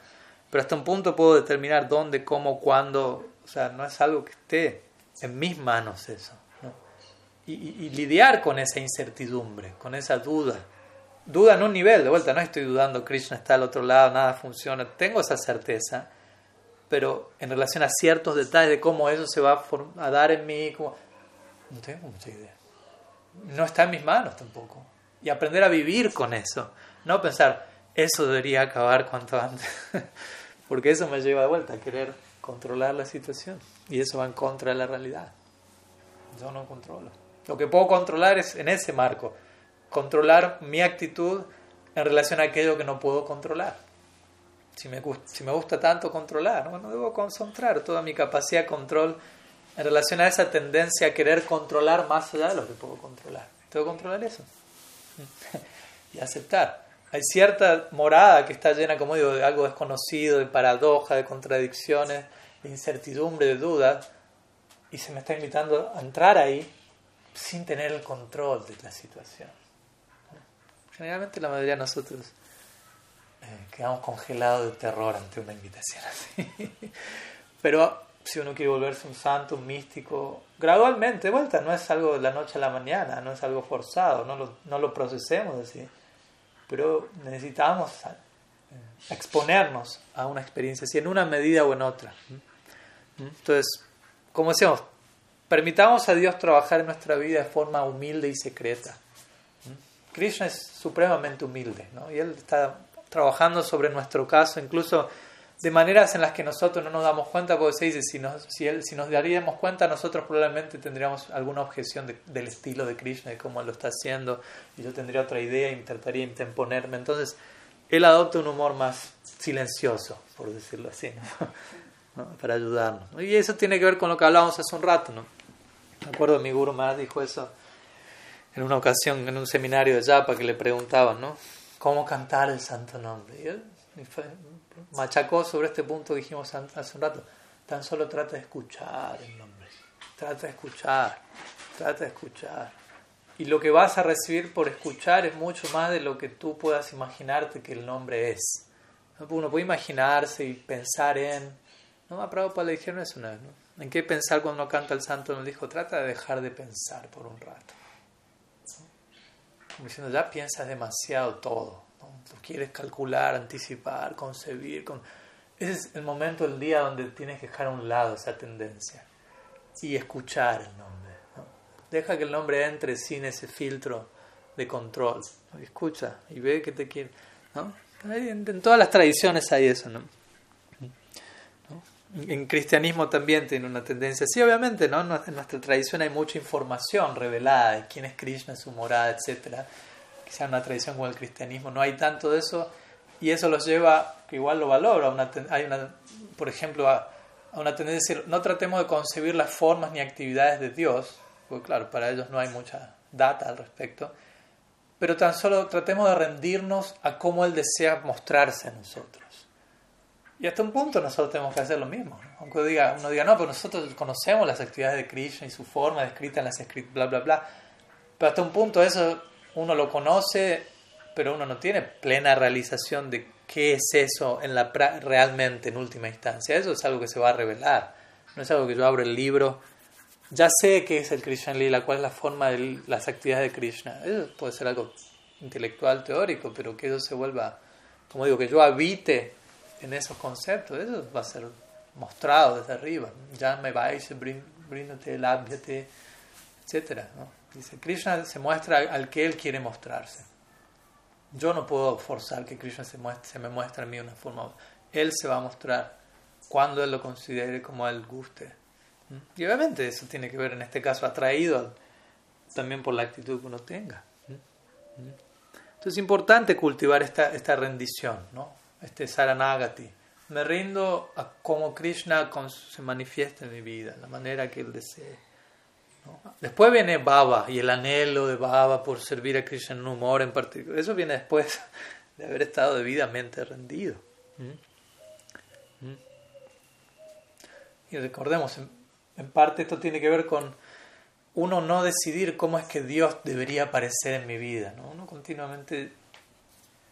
pero hasta un punto puedo determinar dónde, cómo, cuándo, o sea, no es algo que esté en mis manos eso. Y, lidiar con esa incertidumbre, con esa duda. Duda en un nivel, de vuelta, no estoy dudando, Krishna está al otro lado, nada funciona, tengo esa certeza, pero en relación a ciertos detalles de cómo eso se va a, dar en mí, como, no tengo mucha idea. No está en mis manos tampoco. Y aprender a vivir con eso, no pensar, eso debería acabar cuanto antes, porque eso me lleva de vuelta a querer controlar la situación y eso va en contra de la realidad. Yo no controlo. Lo que puedo controlar es en ese marco, controlar mi actitud en relación a aquello que no puedo controlar. Si me, si me gusta tanto controlar, bueno, debo concentrar toda mi capacidad de control en relación a esa tendencia a querer controlar más allá de lo que puedo controlar. Tengo que controlar eso y aceptar. Hay cierta morada que está llena, como digo, de algo desconocido, de paradoja, de contradicciones, de incertidumbre, de dudas, y se me está invitando a entrar ahí sin tener el control de la situación. Generalmente la mayoría de nosotros eh, quedamos congelados de terror ante una invitación así. Pero si uno quiere volverse un santo, un místico, gradualmente, vuelta, no es algo de la noche a la mañana, no es algo forzado, no lo, no lo procesemos así. Pero necesitamos exponernos a una experiencia así, en una medida o en otra. Entonces, como decíamos, permitamos a Dios trabajar en nuestra vida de forma humilde y secreta. Krishna es supremamente humilde, ¿no? Y Él está trabajando sobre nuestro caso, incluso de maneras en las que nosotros no nos damos cuenta, porque se dice, si nos, si, él, si nos daríamos cuenta, nosotros probablemente tendríamos alguna objeción del estilo de Krishna, de cómo él lo está haciendo, y yo tendría otra idea, intentaría interponerme. Entonces, él adopta un humor más silencioso, por decirlo así, para ayudarnos. Y eso tiene que ver con lo que hablábamos hace un rato. ¿no? Me acuerdo, mi Guru Maharaj dijo eso en una ocasión en un seminario de Japa que le preguntaban, ¿no? ¿Cómo cantar el santo nombre? Y él machacó sobre este punto que dijimos hace un rato. Tan solo trata de escuchar el nombre. Trata de escuchar. Trata de escuchar. Y lo que vas a recibir por escuchar es mucho más de lo que tú puedas imaginarte que el nombre es. Uno puede imaginarse y pensar en. No, me Prabhupada le dijeron eso una vez. ¿En qué pensar cuando uno canta el santo? Nos dijo, trata de dejar de pensar por un rato. Como diciendo, ya piensas demasiado todo. Quieres calcular, anticipar, concebir. Con... Ese es el momento del día donde tienes que dejar a un lado esa tendencia y escuchar el nombre. Deja que el nombre entre sin ese filtro de control. Escucha y ve que te quiere. ¿no? En, todas las tradiciones hay eso. En cristianismo también tiene una tendencia. Sí, obviamente, ¿no? en nuestra tradición hay mucha información revelada de quién es Krishna, su morada, etc. Quizá una tradición como el cristianismo no hay tanto de eso y eso los lleva, que igual lo valoro, una, hay una, por ejemplo, a, a una tendencia, no tratemos de concebir las formas ni actividades de Dios, porque claro, para ellos no hay mucha data al respecto, pero tan solo tratemos de rendirnos a cómo Él desea mostrarse a nosotros. Y hasta un punto nosotros tenemos que hacer lo mismo. Aunque diga, uno diga, no, pero nosotros conocemos las actividades de Krishna y su forma descrita en las escritas, bla, bla, bla. Pero hasta un punto eso uno lo conoce, pero uno no tiene plena realización de qué es eso en la realmente en última instancia. Eso es algo que se va a revelar. No es algo que yo abro el libro ya sé qué es el Krishna Lila, cuál es la forma de las actividades de Krishna. Eso puede ser algo intelectual, teórico, pero que eso se vuelva, como digo, que yo habite en esos conceptos, eso va a ser mostrado desde arriba. Ya me vais, bríndate, lábjate, etc. Dice, Krishna se muestra al que él quiere mostrarse. Yo no puedo forzar que Krishna se, me muestre a mí de una forma. Él se va a mostrar cuando él lo considere como él guste. Y obviamente eso tiene que ver en este caso atraído también por la actitud que uno tenga. Entonces es importante cultivar esta, esta rendición, ¿no? este saranagati. Me rindo a cómo Krishna se manifiesta en mi vida, la manera que él desee. Después viene Baba y el anhelo de Baba por servir a Krishna en un humor en particular. Eso viene después de haber estado debidamente rendido. ¿Mm? Y recordemos, en parte esto tiene que ver con uno no decidir cómo es que Dios debería aparecer en mi vida. ¿no? Uno continuamente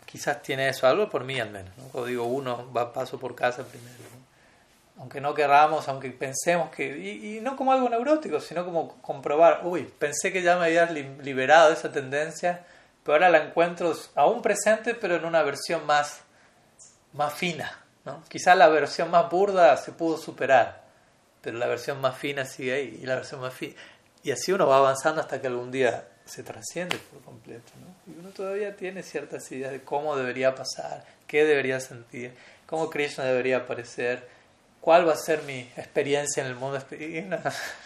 quizás tiene eso, algo por mí al menos. ¿no? Digo uno, va paso por casa primero. Aunque no querramos, aunque pensemos que... Y, no como algo neurótico, sino como comprobar, uy, pensé que ya me había liberado de esa tendencia, pero ahora la encuentro aún presente, pero en una versión más, más fina. ¿no? Quizás la versión más burda se pudo superar, pero la versión más fina sigue ahí, y la versión más fina... Y así uno va avanzando hasta que algún día se trasciende por completo. ¿no? Y uno todavía tiene ciertas ideas de cómo debería pasar, qué debería sentir, cómo Krishna debería aparecer, cuál va a ser mi experiencia en el mundo espiritual.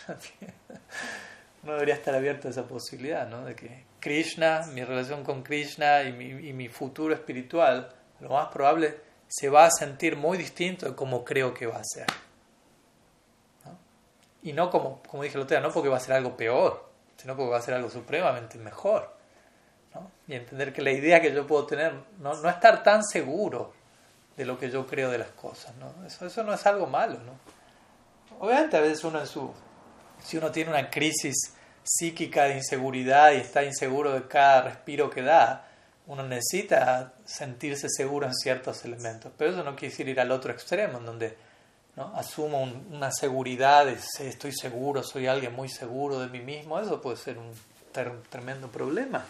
uno debería estar abierto a esa posibilidad, ¿no? de que Krishna, mi relación con Krishna y mi, y mi futuro espiritual, lo más probable se va a sentir muy distinto de cómo creo que va a ser. Y no como, como dije el otro día, no porque va a ser algo peor, sino porque va a ser algo supremamente mejor. ¿no? Y entender que la idea que yo puedo tener, no, no estar tan seguro de lo que yo creo de las cosas. ¿no? Eso, eso no es algo malo. ¿no? Obviamente a veces uno en su, si uno tiene una crisis psíquica de inseguridad y está inseguro de cada respiro que da, uno necesita sentirse seguro en ciertos elementos. Pero eso no quiere decir ir al otro extremo, en donde asumo una seguridad, de, estoy seguro, soy alguien muy seguro de mí mismo, eso puede ser un tremendo problema.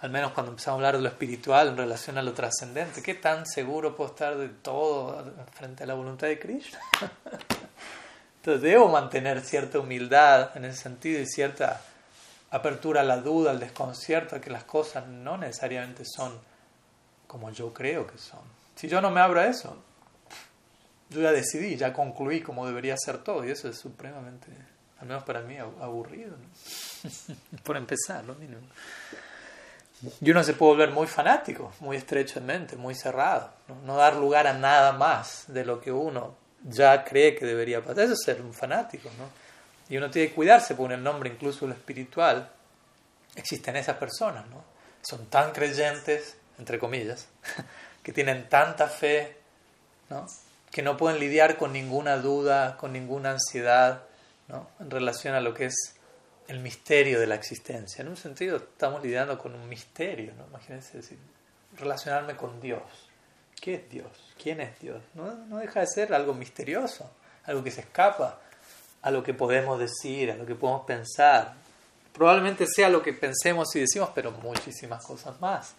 Al menos cuando empezamos a hablar de lo espiritual en relación a lo trascendente. ¿Qué tan seguro puedo estar de todo frente a la voluntad de Krishna? Entonces debo mantener cierta humildad en ese sentido y cierta apertura a la duda, al desconcierto, a que las cosas no necesariamente son como yo creo que son. Si yo no me abro a eso, yo ya decidí, ya concluí cómo debería ser todo y eso es supremamente, al menos para mí, aburrido. Por empezar, lo mínimo. Y uno se puede volver muy fanático, muy estrecho en mente, muy cerrado, ¿no? dar lugar a nada más de lo que uno ya cree que debería pasar. Eso es ser un fanático, ¿no? Y uno tiene que cuidarse, porque el nombre incluso lo espiritual existen esas personas, ¿no? Son tan creyentes, entre comillas, que tienen tanta fe, ¿no? que no pueden lidiar con ninguna duda, con ninguna ansiedad, ¿no? en relación a lo que es el misterio de la existencia. En un sentido, estamos lidiando con un misterio, ¿no? Imagínense decir, relacionarme con Dios. ¿Qué es Dios? ¿Quién es Dios? No, no deja de ser algo misterioso, algo que se escapa a lo que podemos decir, a lo que podemos pensar. Probablemente sea lo que pensemos y decimos, pero muchísimas cosas más.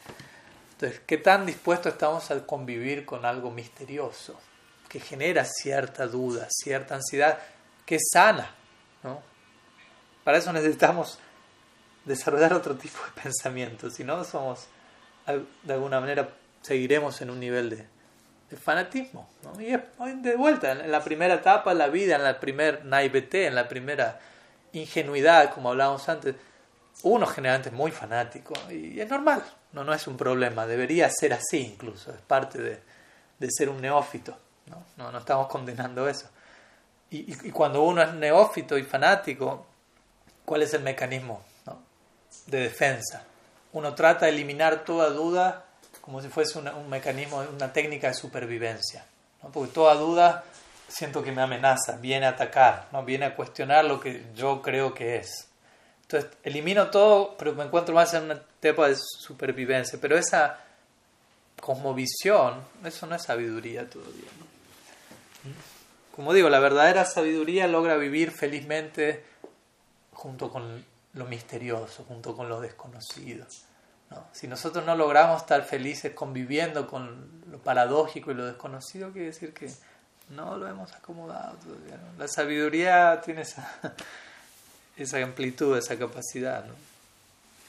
Entonces, ¿qué tan dispuestos estamos a convivir con algo misterioso? que genera cierta duda, cierta ansiedad, que es sana. ¿no? Para eso necesitamos desarrollar otro tipo de pensamiento, si no somos, de alguna manera, seguiremos en un nivel de, fanatismo. ¿no? Y de vuelta, en la primera etapa, en la vida, en la primer naivete, en la primera ingenuidad, como hablábamos antes, uno generalmente es muy fanático y es normal, no, no es un problema, debería ser así incluso, es parte de, de ser un neófito. ¿no? No, estamos condenando eso. Y, cuando uno es neófito y fanático, ¿cuál es el mecanismo de defensa? Uno trata de eliminar toda duda como si fuese un mecanismo, una técnica de supervivencia. Porque toda duda siento que me amenaza, viene a atacar, ¿no? viene a cuestionar lo que yo creo que es. Entonces, elimino todo, pero me encuentro más en una etapa de supervivencia. Pero esa cosmovisión, eso no es sabiduría todavía. Como digo, la verdadera sabiduría logra vivir felizmente junto con lo misterioso, junto con lo desconocido. Si nosotros no logramos estar felices conviviendo con lo paradójico y lo desconocido, quiere decir que no lo hemos acomodado todavía. La sabiduría tiene esa, esa amplitud, esa capacidad.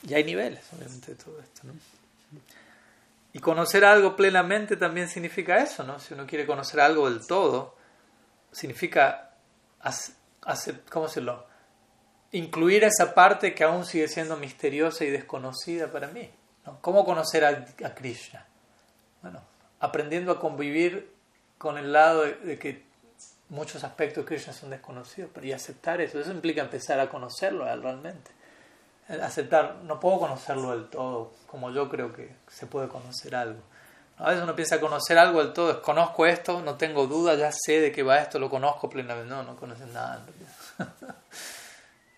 Y hay niveles, obviamente, de todo esto. Y conocer algo plenamente también significa eso, ¿no? Si uno quiere conocer algo del todo, significa, hacer, ¿cómo decirlo? Incluir esa parte que aún sigue siendo misteriosa y desconocida para mí. ¿Cómo conocer a, Krishna? Bueno, aprendiendo a convivir con el lado de, que muchos aspectos de Krishna son desconocidos, pero y aceptar eso, eso implica empezar a conocerlo realmente. Aceptar, no puedo conocerlo del todo, como yo creo que se puede conocer algo, A veces uno piensa conocer algo del todo, es conozco esto, no tengo duda, ya sé de qué va esto, lo conozco plenamente. No, no conoces nada.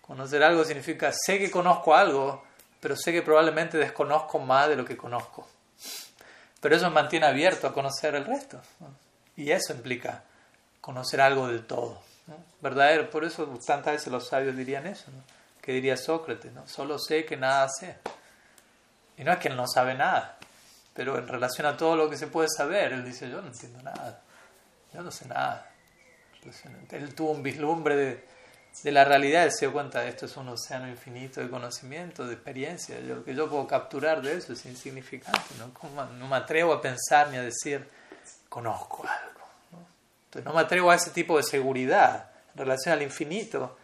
conocer algo significa, sé que conozco algo, pero sé que probablemente desconozco más de lo que conozco. Pero eso me mantiene abierto a conocer el resto. Y eso implica conocer algo del todo. Verdadero, por eso tantas veces los sabios dirían eso. ¿no? Que diría Sócrates, ¿no? solo sé que nada sé. Y no es que él no sabe nada, pero en relación a todo lo que se puede saber, él dice, yo no entiendo nada, yo no sé nada. Él tuvo un vislumbre de, de la realidad, se dio cuenta de esto es un océano infinito de conocimiento, de experiencia. Lo que yo puedo capturar de eso es insignificante. ¿no? no me atrevo a pensar ni a decir, conozco algo. Entonces no me atrevo a ese tipo de seguridad en relación al infinito.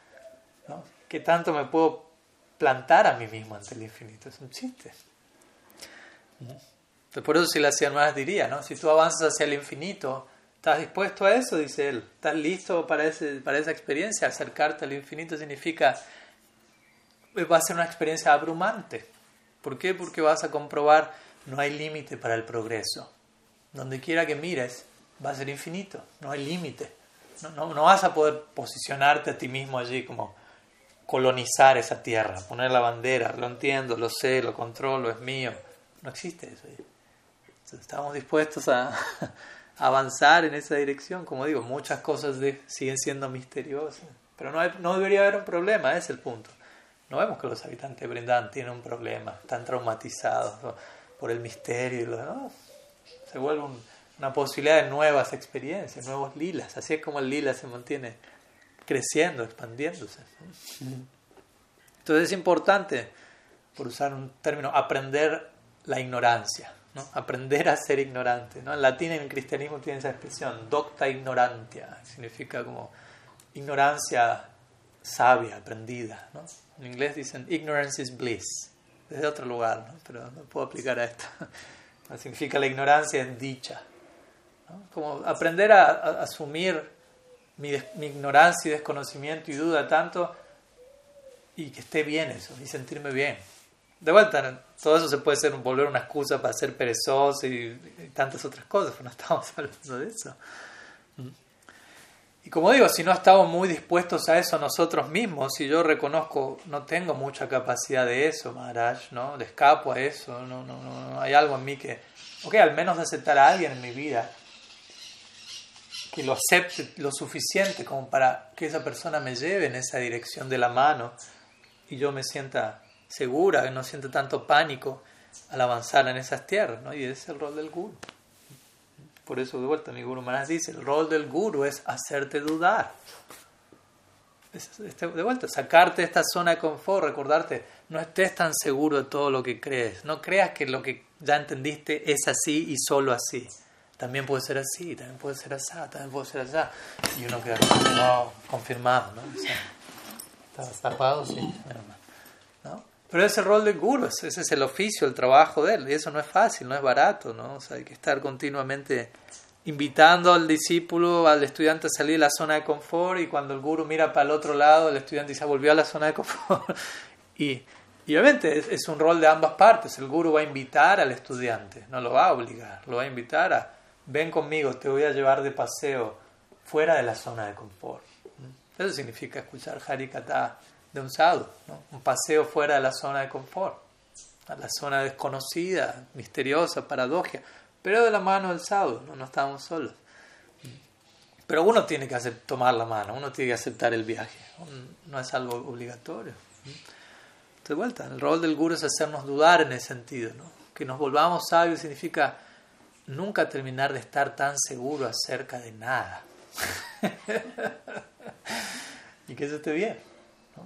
¿no? ¿Qué tanto me puedo plantar a mí mismo ante el infinito? Es un chiste. Entonces, por eso si la más diría, ¿no? si tú avanzas hacia el infinito, ¿Estás dispuesto a eso? Dice él. ¿Estás listo para, ese, para esa experiencia? Acercarte al infinito significa, va a ser una experiencia abrumante. ¿Por qué? Porque vas a comprobar, no hay límite para el progreso. Donde quiera que mires, va a ser infinito, no hay límite. No, no, no vas a poder posicionarte a ti mismo allí como colonizar esa tierra, poner la bandera, lo entiendo, lo sé, lo controlo, es mío. No existe eso. Estamos dispuestos a avanzar en esa dirección. Como digo, muchas cosas de, siguen siendo misteriosas. Pero no, no debería haber un problema, ese es el punto. No vemos que los habitantes de Brindavan tienen un problema, están traumatizados por el misterio. ¿no? Se vuelve una posibilidad de nuevas experiencias, nuevos lilas. Así es como el lila se mantiene creciendo, expandiéndose. Entonces es importante, por usar un término, aprender la ignorancia. ¿No? Aprender a ser ignorante. ¿no? En latín, en el cristianismo, tiene esa expresión, docta ignorantia, significa como ignorancia sabia, aprendida. ¿no? En inglés dicen ignorance is bliss, desde otro lugar, ¿no? pero no puedo aplicar a esto. significa la ignorancia es dicha. Como aprender a, asumir mi, mi ignorancia y desconocimiento y duda tanto y que esté bien eso, y sentirme bien de vuelta, todo eso se puede ser, volver una excusa para ser perezoso y, tantas otras cosas, pero no estamos hablando de eso. Mm. Y como digo, si no estamos muy dispuestos a eso nosotros mismos, si yo reconozco, no tengo mucha capacidad de eso, Maharaj, ¿no? Le escapo a eso, no, no, no, hay algo en mí que, ok, al menos aceptar a alguien en mi vida que lo acepte lo suficiente como para que esa persona me lleve en esa dirección de la mano y yo me sienta segura, que no siente tanto pánico al avanzar en esas tierras, ¿no? Y ese es el rol del guru. Por eso, de vuelta, mi guru Maharaj dice, el rol del guru es hacerte dudar. De vuelta, sacarte de esta zona de confort, recordarte, no estés tan seguro de todo lo que crees. No creas que lo que ya entendiste es así y solo así. También puede ser así, también puede ser así, también puede ser allá. Y uno queda confirmado, ¿no? ¿Está tapado? Sí. Pero ese es el rol del guru, ese es el oficio, el trabajo de él. Y eso no es fácil, no es barato, ¿no? O sea, hay que estar continuamente invitando al discípulo, al estudiante a salir de la zona de confort y cuando el guru mira para el otro lado, el estudiante dice, volvió a la zona de confort. y, obviamente es, es, un rol de ambas partes. El guru va a invitar al estudiante, no lo va a obligar, lo va a invitar a, ven conmigo, te voy a llevar de paseo fuera de la zona de confort. Eso significa escuchar Harikata de un sadhu, un paseo fuera de la zona de confort, a la zona desconocida, misteriosa, paradójica, pero de la mano del sadhu, no, no estamos solos. Pero uno tiene que tomar la mano, uno tiene que aceptar el viaje, no es algo obligatorio. De vuelta, el rol del guru es hacernos dudar en ese sentido, que nos volvamos sabios significa nunca terminar de estar tan seguro acerca de nada. y que eso esté bien.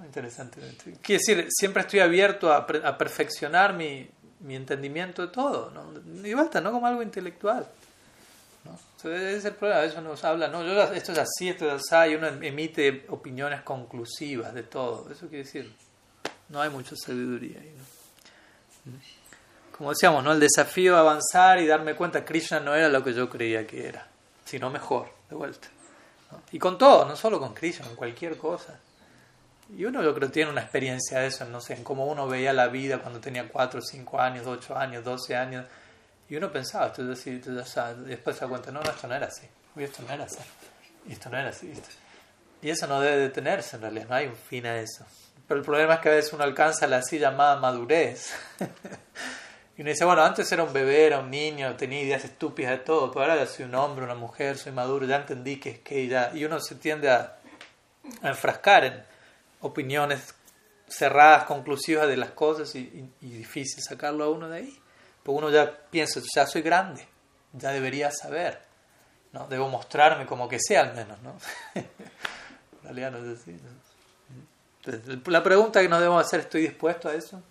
Interesante. Quiere decir, siempre estoy abierto a, a perfeccionar mi, mi, entendimiento de todo. ¿no? Y vuelta, no como algo intelectual. ¿no? ese es el problema. Eso nos habla, no, yo, esto es así, esto es así, y uno emite opiniones conclusivas de todo. Eso quiere decir, no hay mucha sabiduría ahí. ¿no? Como decíamos, ¿no? el desafío de avanzar y darme cuenta, Krishna no era lo que yo creía que era, sino mejor, de vuelta. Y con todo, no solo con Krishna, con cualquier cosa. Y uno yo creo tiene una experiencia de eso, no sé, en cómo uno veía la vida cuando tenía 4, 5 años, 8 años, 12 años, Y uno pensaba, esto es así, después se da cuenta, no, no, esto no era así, esto no era así, y esto no era así. Y eso no debe detenerse en realidad, no hay un fin a eso. Pero el problema es que a veces uno alcanza la así llamada madurez. y uno dice, bueno, antes era un bebé, era un niño, tenía ideas estúpidas de todo, pero ahora ya soy un hombre, una mujer, soy maduro, ya entendí que es que ya... Y uno se tiende a, enfrascar en opiniones cerradas, conclusivas de las cosas y, y difícil sacarlo a uno de ahí. Porque uno ya piensa, ya soy grande, ya debería saber, ¿no? Debo mostrarme como que sea al menos, ¿no? en realidad no es así. Entonces, la pregunta que nos debemos hacer, ¿estoy dispuesto a eso?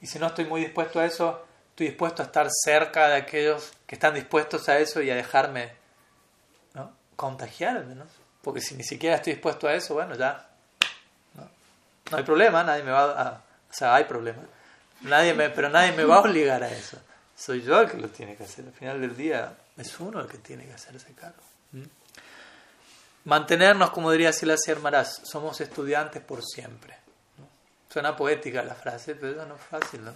Y si no estoy muy dispuesto a eso, ¿estoy dispuesto a estar cerca de aquellos que están dispuestos a eso y a dejarme ¿no? contagiarme? ¿no? Porque si ni siquiera estoy dispuesto a eso, bueno, ya no hay problema, nadie me va a... O sea, hay problema Nadie me, pero nadie me va a obligar a eso. Soy yo el que lo tiene que hacer. Al final del día es uno el que tiene que hacerse cargo. ¿Mm? Mantenernos, como diría Silas Hermaras, somos estudiantes por siempre. Suena poética la frase, pero eso no es fácil. ¿no?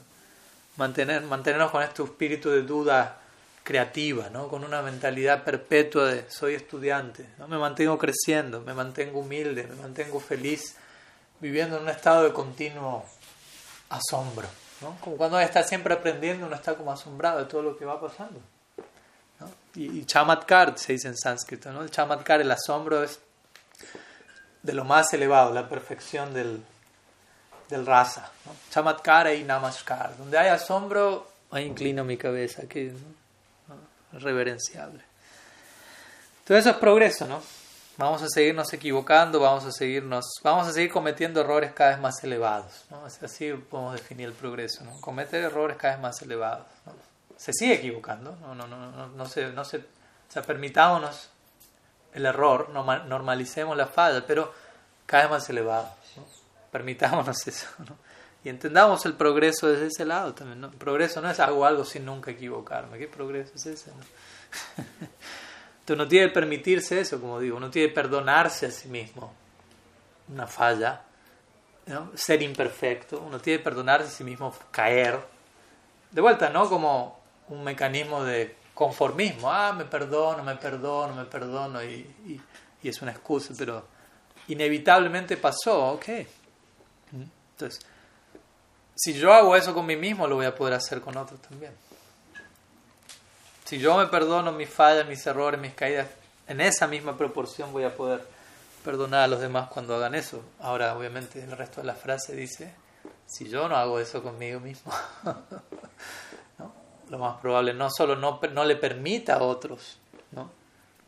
Mantener, mantenernos con este espíritu de duda creativa, ¿no? con una mentalidad perpetua de soy estudiante, ¿no? me mantengo creciendo, me mantengo humilde, me mantengo feliz, viviendo en un estado de continuo asombro. ¿no? Como cuando está siempre aprendiendo, uno está como asombrado de todo lo que va pasando. ¿no? Y, chamatkar se dice en sánscrito, ¿no? El chamatkar, el asombro es de lo más elevado, la perfección del, del rasa. ¿no? Chamatkar y namaskar. Donde hay asombro, ahí inclino mi cabeza, que es reverenciable. Todo eso es progreso, ¿no? Vamos a seguirnos equivocando, vamos a seguirnos, vamos a seguir cometiendo errores cada vez más elevados. ¿no? Así podemos definir el progreso, ¿no? Cometer errores cada vez más elevados. Se sigue equivocando, no, no, no, no, no, se, no se, o sea, permitámonos el error, normalicemos la falla, pero cada vez más elevado. Permitámonos eso. ¿no? Y entendamos el progreso desde ese lado también. ¿no? El progreso no es hago algo sin nunca equivocarme. ¿Qué progreso es ese? ¿no? Entonces uno tiene que permitirse eso, como digo, uno tiene que perdonarse a sí mismo una falla, ser imperfecto, uno tiene que perdonarse a sí mismo caer. De vuelta, ¿no? Como un mecanismo de conformismo, ah, me perdono, me perdono, me perdono, y, y, es una excusa, pero inevitablemente pasó, ok. Entonces, si yo hago eso con mí mismo, lo voy a poder hacer con otros también. Si yo me perdono mis fallas, mis errores, mis caídas, en esa misma proporción voy a poder perdonar a los demás cuando hagan eso. Ahora, obviamente, el resto de la frase dice, si yo no hago eso conmigo mismo, lo más probable no solo no, no le permita a otros ¿no?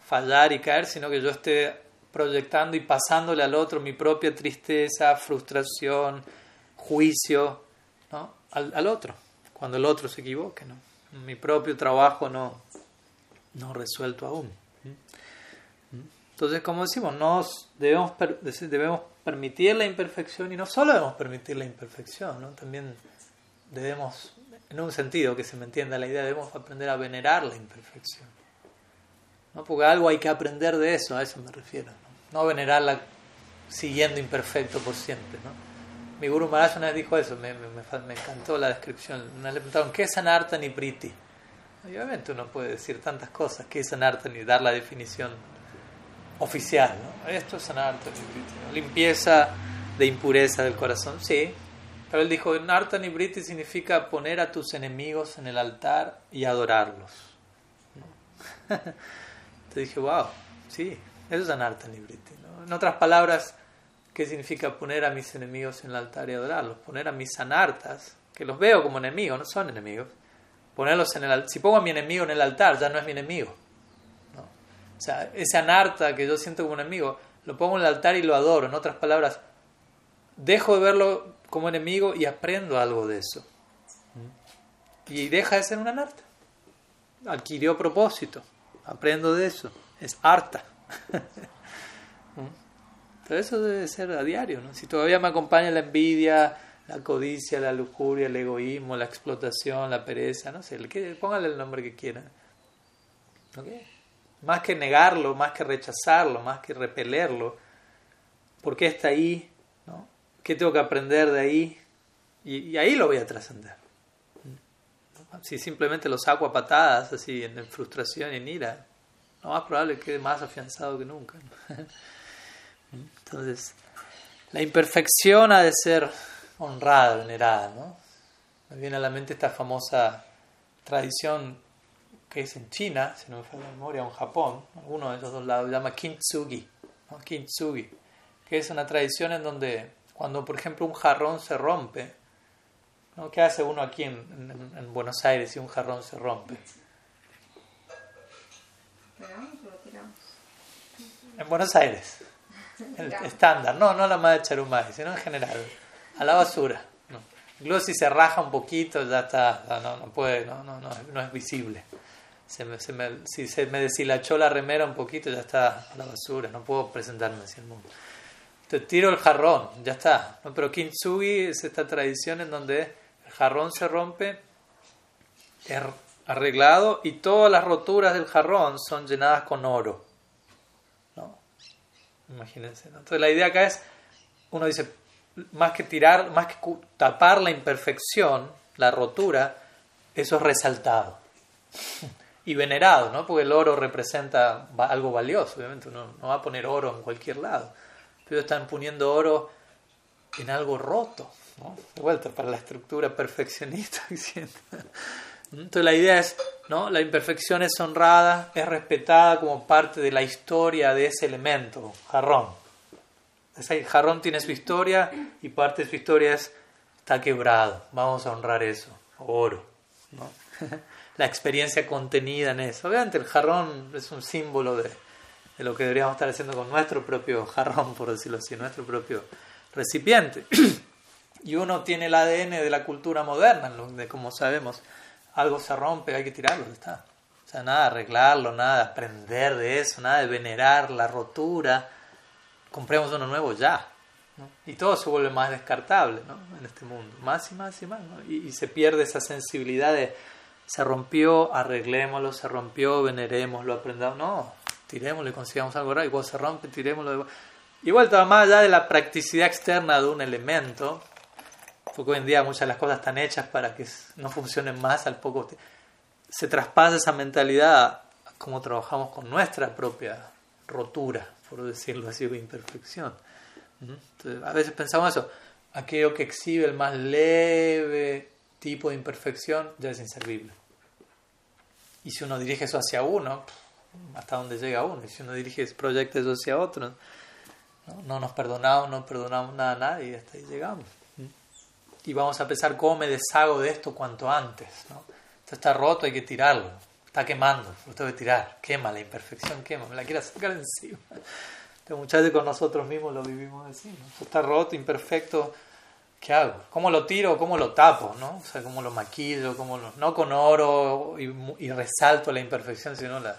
fallar y caer, sino que yo esté proyectando y pasándole al otro mi propia tristeza, frustración, juicio ¿no? al, al otro, cuando el otro se equivoque. ¿no? Mi propio trabajo no, no resuelto aún. Entonces, como decimos, nos debemos, debemos permitir la imperfección y no solo debemos permitir la imperfección, ¿no? también debemos, en un sentido que se me entienda la idea, debemos aprender a venerar la imperfección. ¿no? Porque algo hay que aprender de eso, a eso me refiero. No, no venerarla siguiendo imperfecto por siempre. ¿no? Mi Guru Maharaj una vez dijo eso, me, encantó la descripción. Una le preguntaron, ¿qué es Anartha ni Priti? obviamente uno puede decir tantas cosas, ¿qué es Anartha ni dar la definición oficial? ¿no? Esto es Anartha ni Priti. Limpieza de impureza del corazón, sí. Pero él dijo, Anartha ni Priti significa poner a tus enemigos en el altar y adorarlos. Entonces dije, wow, sí, eso es Anartha ni Priti. En otras palabras, ¿Qué significa poner a mis enemigos en el altar y adorarlos? Poner a mis anartas, que los veo como enemigos, no son enemigos. Ponerlos en el Si pongo a mi enemigo en el altar, ya no es mi enemigo. O sea, ese anarta que yo siento como enemigo, lo pongo en el altar y lo adoro. En otras palabras, dejo de verlo como enemigo y aprendo algo de eso. Y deja de ser un anarta. Adquirió propósito. Aprendo de eso. Es harta. Pero eso debe ser a diario, ¿no? Si todavía me acompaña la envidia, la codicia, la lujuria, el egoísmo, la explotación, la pereza, no sé, póngale el nombre que quieran. Más que negarlo, más que rechazarlo, más que repelerlo, ¿por qué está ahí? ¿no? ¿Qué tengo que aprender de ahí? Y, ahí lo voy a trascender. Si simplemente lo saco a patadas, así en frustración y en ira, lo más probable es que quede más afianzado que nunca. Entonces, la imperfección ha de ser honrada, venerada. ¿no? Me viene a la mente esta famosa tradición que es en China, si no me falla la memoria, o en Japón, alguno de esos dos lados, se llama Kintsugi, Kintsugi, que es una tradición en donde cuando, por ejemplo, un jarrón se rompe, ¿no? ¿qué hace uno aquí en, en, Buenos Aires si un jarrón se rompe? En Buenos Aires, estándar, no, no la madre Charumay, sino en general, a la basura. No. Si se raja un poquito, ya está, no, no puede, no, no, no, no es visible se me, se me, si se me deshilachó la remera un poquito, ya está a la basura, no puedo presentarme hacia el mundo. Entonces tiro el jarrón, ya está. Pero kintsugi es esta tradición en donde el jarrón se rompe, es arreglado y todas las roturas del jarrón son llenadas con oro. Imagínense. Entonces la idea acá es, uno dice, más que tirar, más que tapar la imperfección, la rotura, eso es resaltado y venerado, ¿no? Porque el oro representa algo valioso, obviamente uno no va a poner oro en cualquier lado, pero están poniendo oro en algo roto, ¿no? De vuelta para la estructura perfeccionista. Entonces la idea es, ¿no? La imperfección es honrada, es respetada como parte de la historia de ese elemento, jarrón. Ese jarrón tiene su historia y parte de su historia es, está quebrado, vamos a honrar eso, oro, ¿no? la experiencia contenida en eso. Obviamente el jarrón es un símbolo de, de, lo que deberíamos estar haciendo con nuestro propio jarrón, por decirlo así, nuestro propio recipiente. y uno tiene el ADN de la cultura moderna, donde como sabemos, algo se rompe, hay que tirarlo, está. O sea, nada de arreglarlo, nada de aprender de eso, nada de venerar la rotura. Compremos uno nuevo ya. Y todo se vuelve más descartable ¿no? en este mundo, más y más y más. Y, se pierde esa sensibilidad de se rompió, arreglémoslo, se rompió, venerémoslo, aprendamos. No, tirémoslo y consigamos algo raro. Cuando se rompe, tirémoslo. Igual, más allá de la practicidad externa de un elemento, porque hoy en día muchas de las cosas están hechas para que no funcionen más al poco. Se traspasa esa mentalidad a cómo trabajamos con nuestra propia rotura, por decirlo así, o imperfección. Entonces, a veces pensamos eso, aquello que exhibe el más leve tipo de imperfección ya es inservible. Y si uno dirige eso hacia uno, hasta dónde llega uno. Y si uno dirige, proyecta eso hacia otro, no, nos perdonamos, no perdonamos nada a nadie hasta ahí llegamos. Y vamos a pensar cómo me deshago de esto cuanto antes. ¿no? Esto está roto, hay que tirarlo. Está quemando, lo tengo que tirar. Quema, la imperfección quema, me la quiero sacar encima. Pero muchas veces con nosotros mismos lo vivimos así. Esto está roto, imperfecto ¿qué hago? ¿Cómo lo tiro? ¿Cómo lo tapo? ¿no? O sea, ¿cómo lo maquillo? ¿Cómo no con oro y, resalto la imperfección, sino la,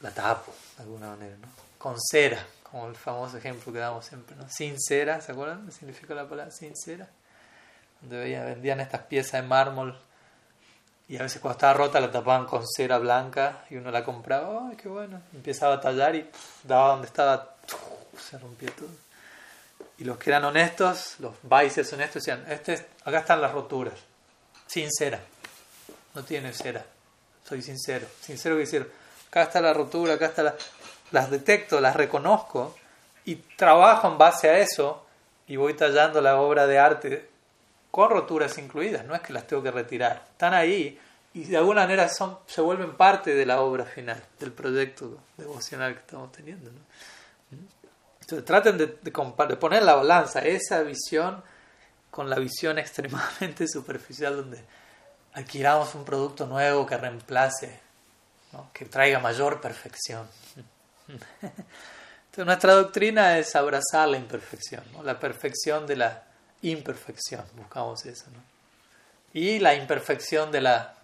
la tapo de alguna manera, ¿no? Con cera, como el famoso ejemplo que damos siempre, ¿no? Sin cera, ¿se acuerdan? ¿Qué significa la palabra sin cera? Donde vendían estas piezas de mármol y a veces cuando estaba rota la tapaban con cera blanca y uno la compraba, ¡ay, qué bueno! Empezaba a tallar y daba donde estaba, se rompía todo. Y los que eran honestos, los vices honestos, decían, este, acá están las roturas. Sincera. No tiene cera. Soy sincero. Sincero que decir, acá está la rotura, acá está la... Las detecto, las reconozco y trabajo en base a eso y voy tallando la obra de arte con roturas incluidas. No es que las tengo que retirar. Están ahí y de alguna manera son, se vuelven parte de la obra final, del proyecto devocional que estamos teniendo. ¿no? traten de, de, poner la balanza, esa visión con la visión extremadamente superficial donde adquiramos un producto nuevo que reemplace, que traiga mayor perfección. Entonces nuestra doctrina es abrazar la imperfección, la perfección de la imperfección, buscamos eso. Y la imperfección de la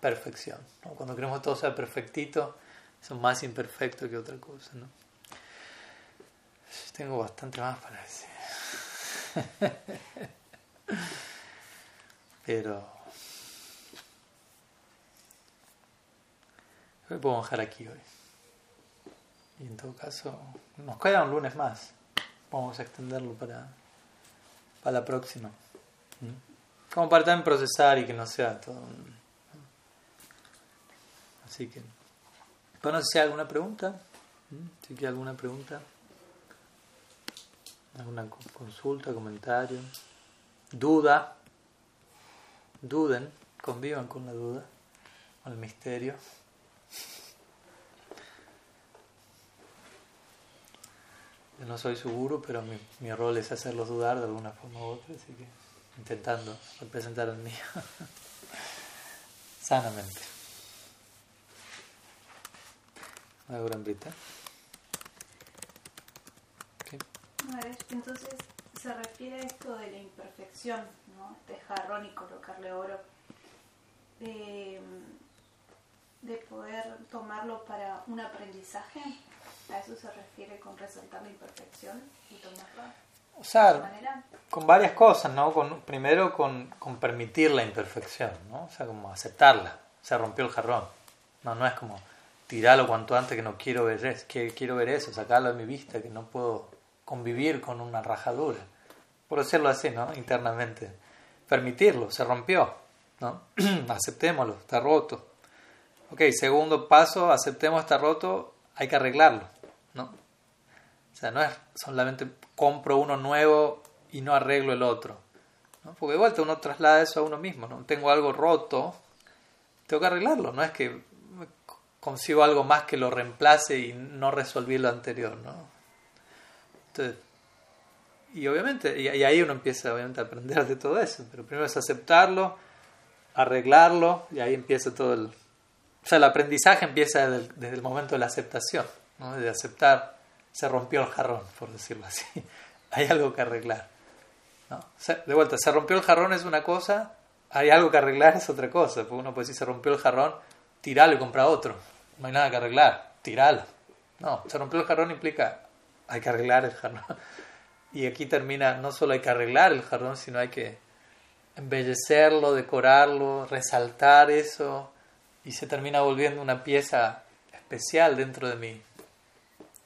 perfección. Cuando queremos que todo sea perfectito, son más imperfecto que otra cosa. ¿no? Tengo bastante más para decir. Pero... Hoy podemos dejar aquí hoy. Y en todo caso, nos queda un lunes más. Vamos a extenderlo para, para la próxima. Como para también procesar y que no sea todo Así que, bueno, si hay alguna pregunta, ¿Mm? si hay alguna pregunta, alguna consulta, comentario, duda, duden, convivan con la duda, con el misterio. No soy seguro, pero mi, mi rol es hacerlos dudar de alguna forma u otra, así que intentando representar el mío sanamente. Ahora, Brita. Entonces se refiere a esto de la imperfección, ¿no? Este jarrón y colocarle oro. De, de poder tomarlo para un aprendizaje. ¿A eso se refiere con resaltar la imperfección y tomarlo? O sea, con varias cosas, ¿no? Con, primero con, con, permitir la imperfección, ¿no? O sea, como aceptarla. Se rompió el jarrón. No, no es como tirarlo cuanto antes que no quiero ver eso, que quiero ver eso, sacarlo de mi vista, que no puedo convivir con una rajadura. Por decirlo así, ¿no? Internamente. Permitirlo, se rompió, ¿no? Aceptémoslo, está roto. Ok, segundo paso, aceptemos está roto, hay que arreglarlo, sea, no es solamente compro uno nuevo y no arreglo el otro. ¿no? Porque de vuelta uno traslada eso a uno mismo, ¿no? Tengo algo roto, tengo que arreglarlo, no es que consigo algo más que lo reemplace y no resolví lo anterior, ¿no? Entonces, y obviamente, y, ahí uno empieza obviamente a aprender de todo eso, pero primero es aceptarlo, arreglarlo, y ahí empieza todo el... O sea, el aprendizaje empieza desde el, desde el momento de la aceptación, ¿no? De aceptar se rompió el jarrón, por decirlo así. hay algo que arreglar. ¿no? De vuelta, se rompió el jarrón es una cosa, hay algo que arreglar es otra cosa. Porque uno puede decir, se rompió el jarrón, tiralo y compra otro. No hay nada que arreglar, tiralo. No, se rompió el jarrón implica, hay que arreglar el jarrón. Y aquí termina, no solo hay que arreglar el jarrón, sino hay que embellecerlo, decorarlo, resaltar eso. Y se termina volviendo una pieza especial dentro de mí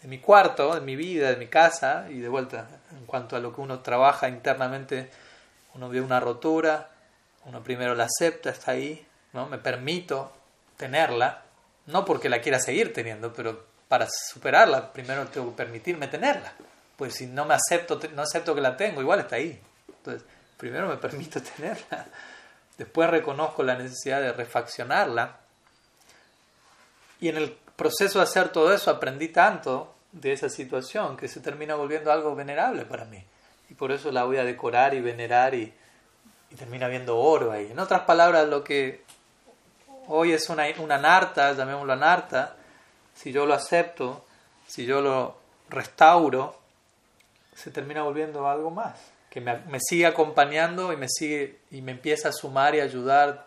de mi cuarto, de mi vida, de mi casa, y de vuelta, en cuanto a lo que uno trabaja internamente, uno ve una rotura, uno primero la acepta, está ahí, ¿no? Me permito tenerla, no porque la quiera seguir teniendo, pero para superarla, primero tengo que permitirme tenerla. Pues si no me acepto, no acepto que la tengo, igual está ahí. Entonces, primero me permito tenerla, después reconozco la necesidad de refaccionarla, y en el proceso de hacer todo eso aprendí tanto de esa situación que se termina volviendo algo venerable para mí. Y por eso la voy a decorar y venerar y, termina viendo oro ahí. En otras palabras, lo que hoy es una, una narta, llamémoslo narta, si yo lo acepto, si yo lo restauro, se termina volviendo algo más, que me, me sigue acompañando y me sigue y me empieza a sumar y ayudar.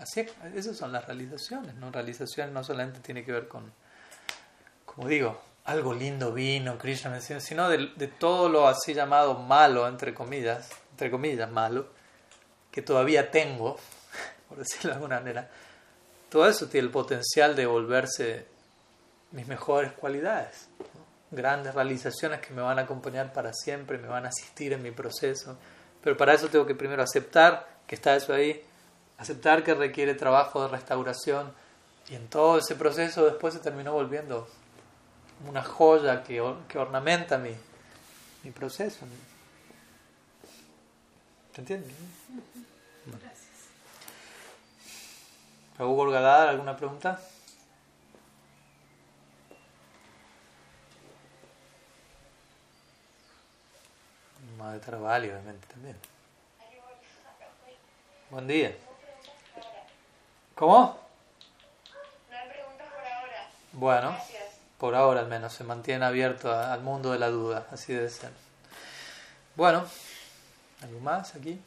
Así, esas son las realizaciones, ¿no? Realización no solamente tiene que ver con, como digo, algo lindo vino, Krishna sino de, de, todo lo así llamado malo, entre comillas, entre comillas, malo, que todavía tengo, por decirlo de alguna manera, todo eso tiene el potencial de volverse mis mejores cualidades, grandes realizaciones que me van a acompañar para siempre, me van a asistir en mi proceso, pero para eso tengo que primero aceptar que está eso ahí, aceptar que requiere trabajo de restauración, y en todo ese proceso después se terminó volviendo una joya que, que ornamenta mi, mi proceso. ¿Te entiendes? Gracias. Hugo ¿alguna pregunta? Madre Tarvali, obviamente, también. Buen día. ¿Cómo? No hay preguntas por ahora. Bueno. Gracias por ahora al menos, se mantiene abierto al mundo de la duda, así debe ser. Bueno, ¿algo más aquí?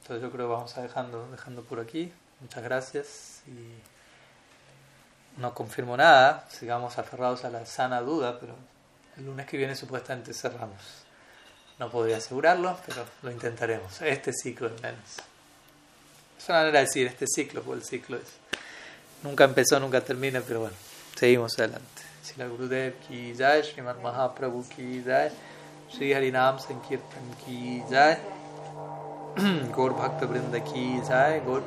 Entonces yo creo que vamos a dejando, dejando por aquí. Muchas gracias y no confirmo nada, sigamos aferrados a la sana duda, pero el lunes que viene supuestamente cerramos. No podría asegurarlo, pero lo intentaremos. Este ciclo al menos. Es una manera de decir este ciclo, porque el ciclo es... Nunca empezó, nunca termina, pero bueno. seguimos adelante. Srila Gurudev ki jai, Sriman Mahaprabhu ki jai, Sri Harinam Sankirtan ki jai, Gaur Bhakta ki jai, Gaur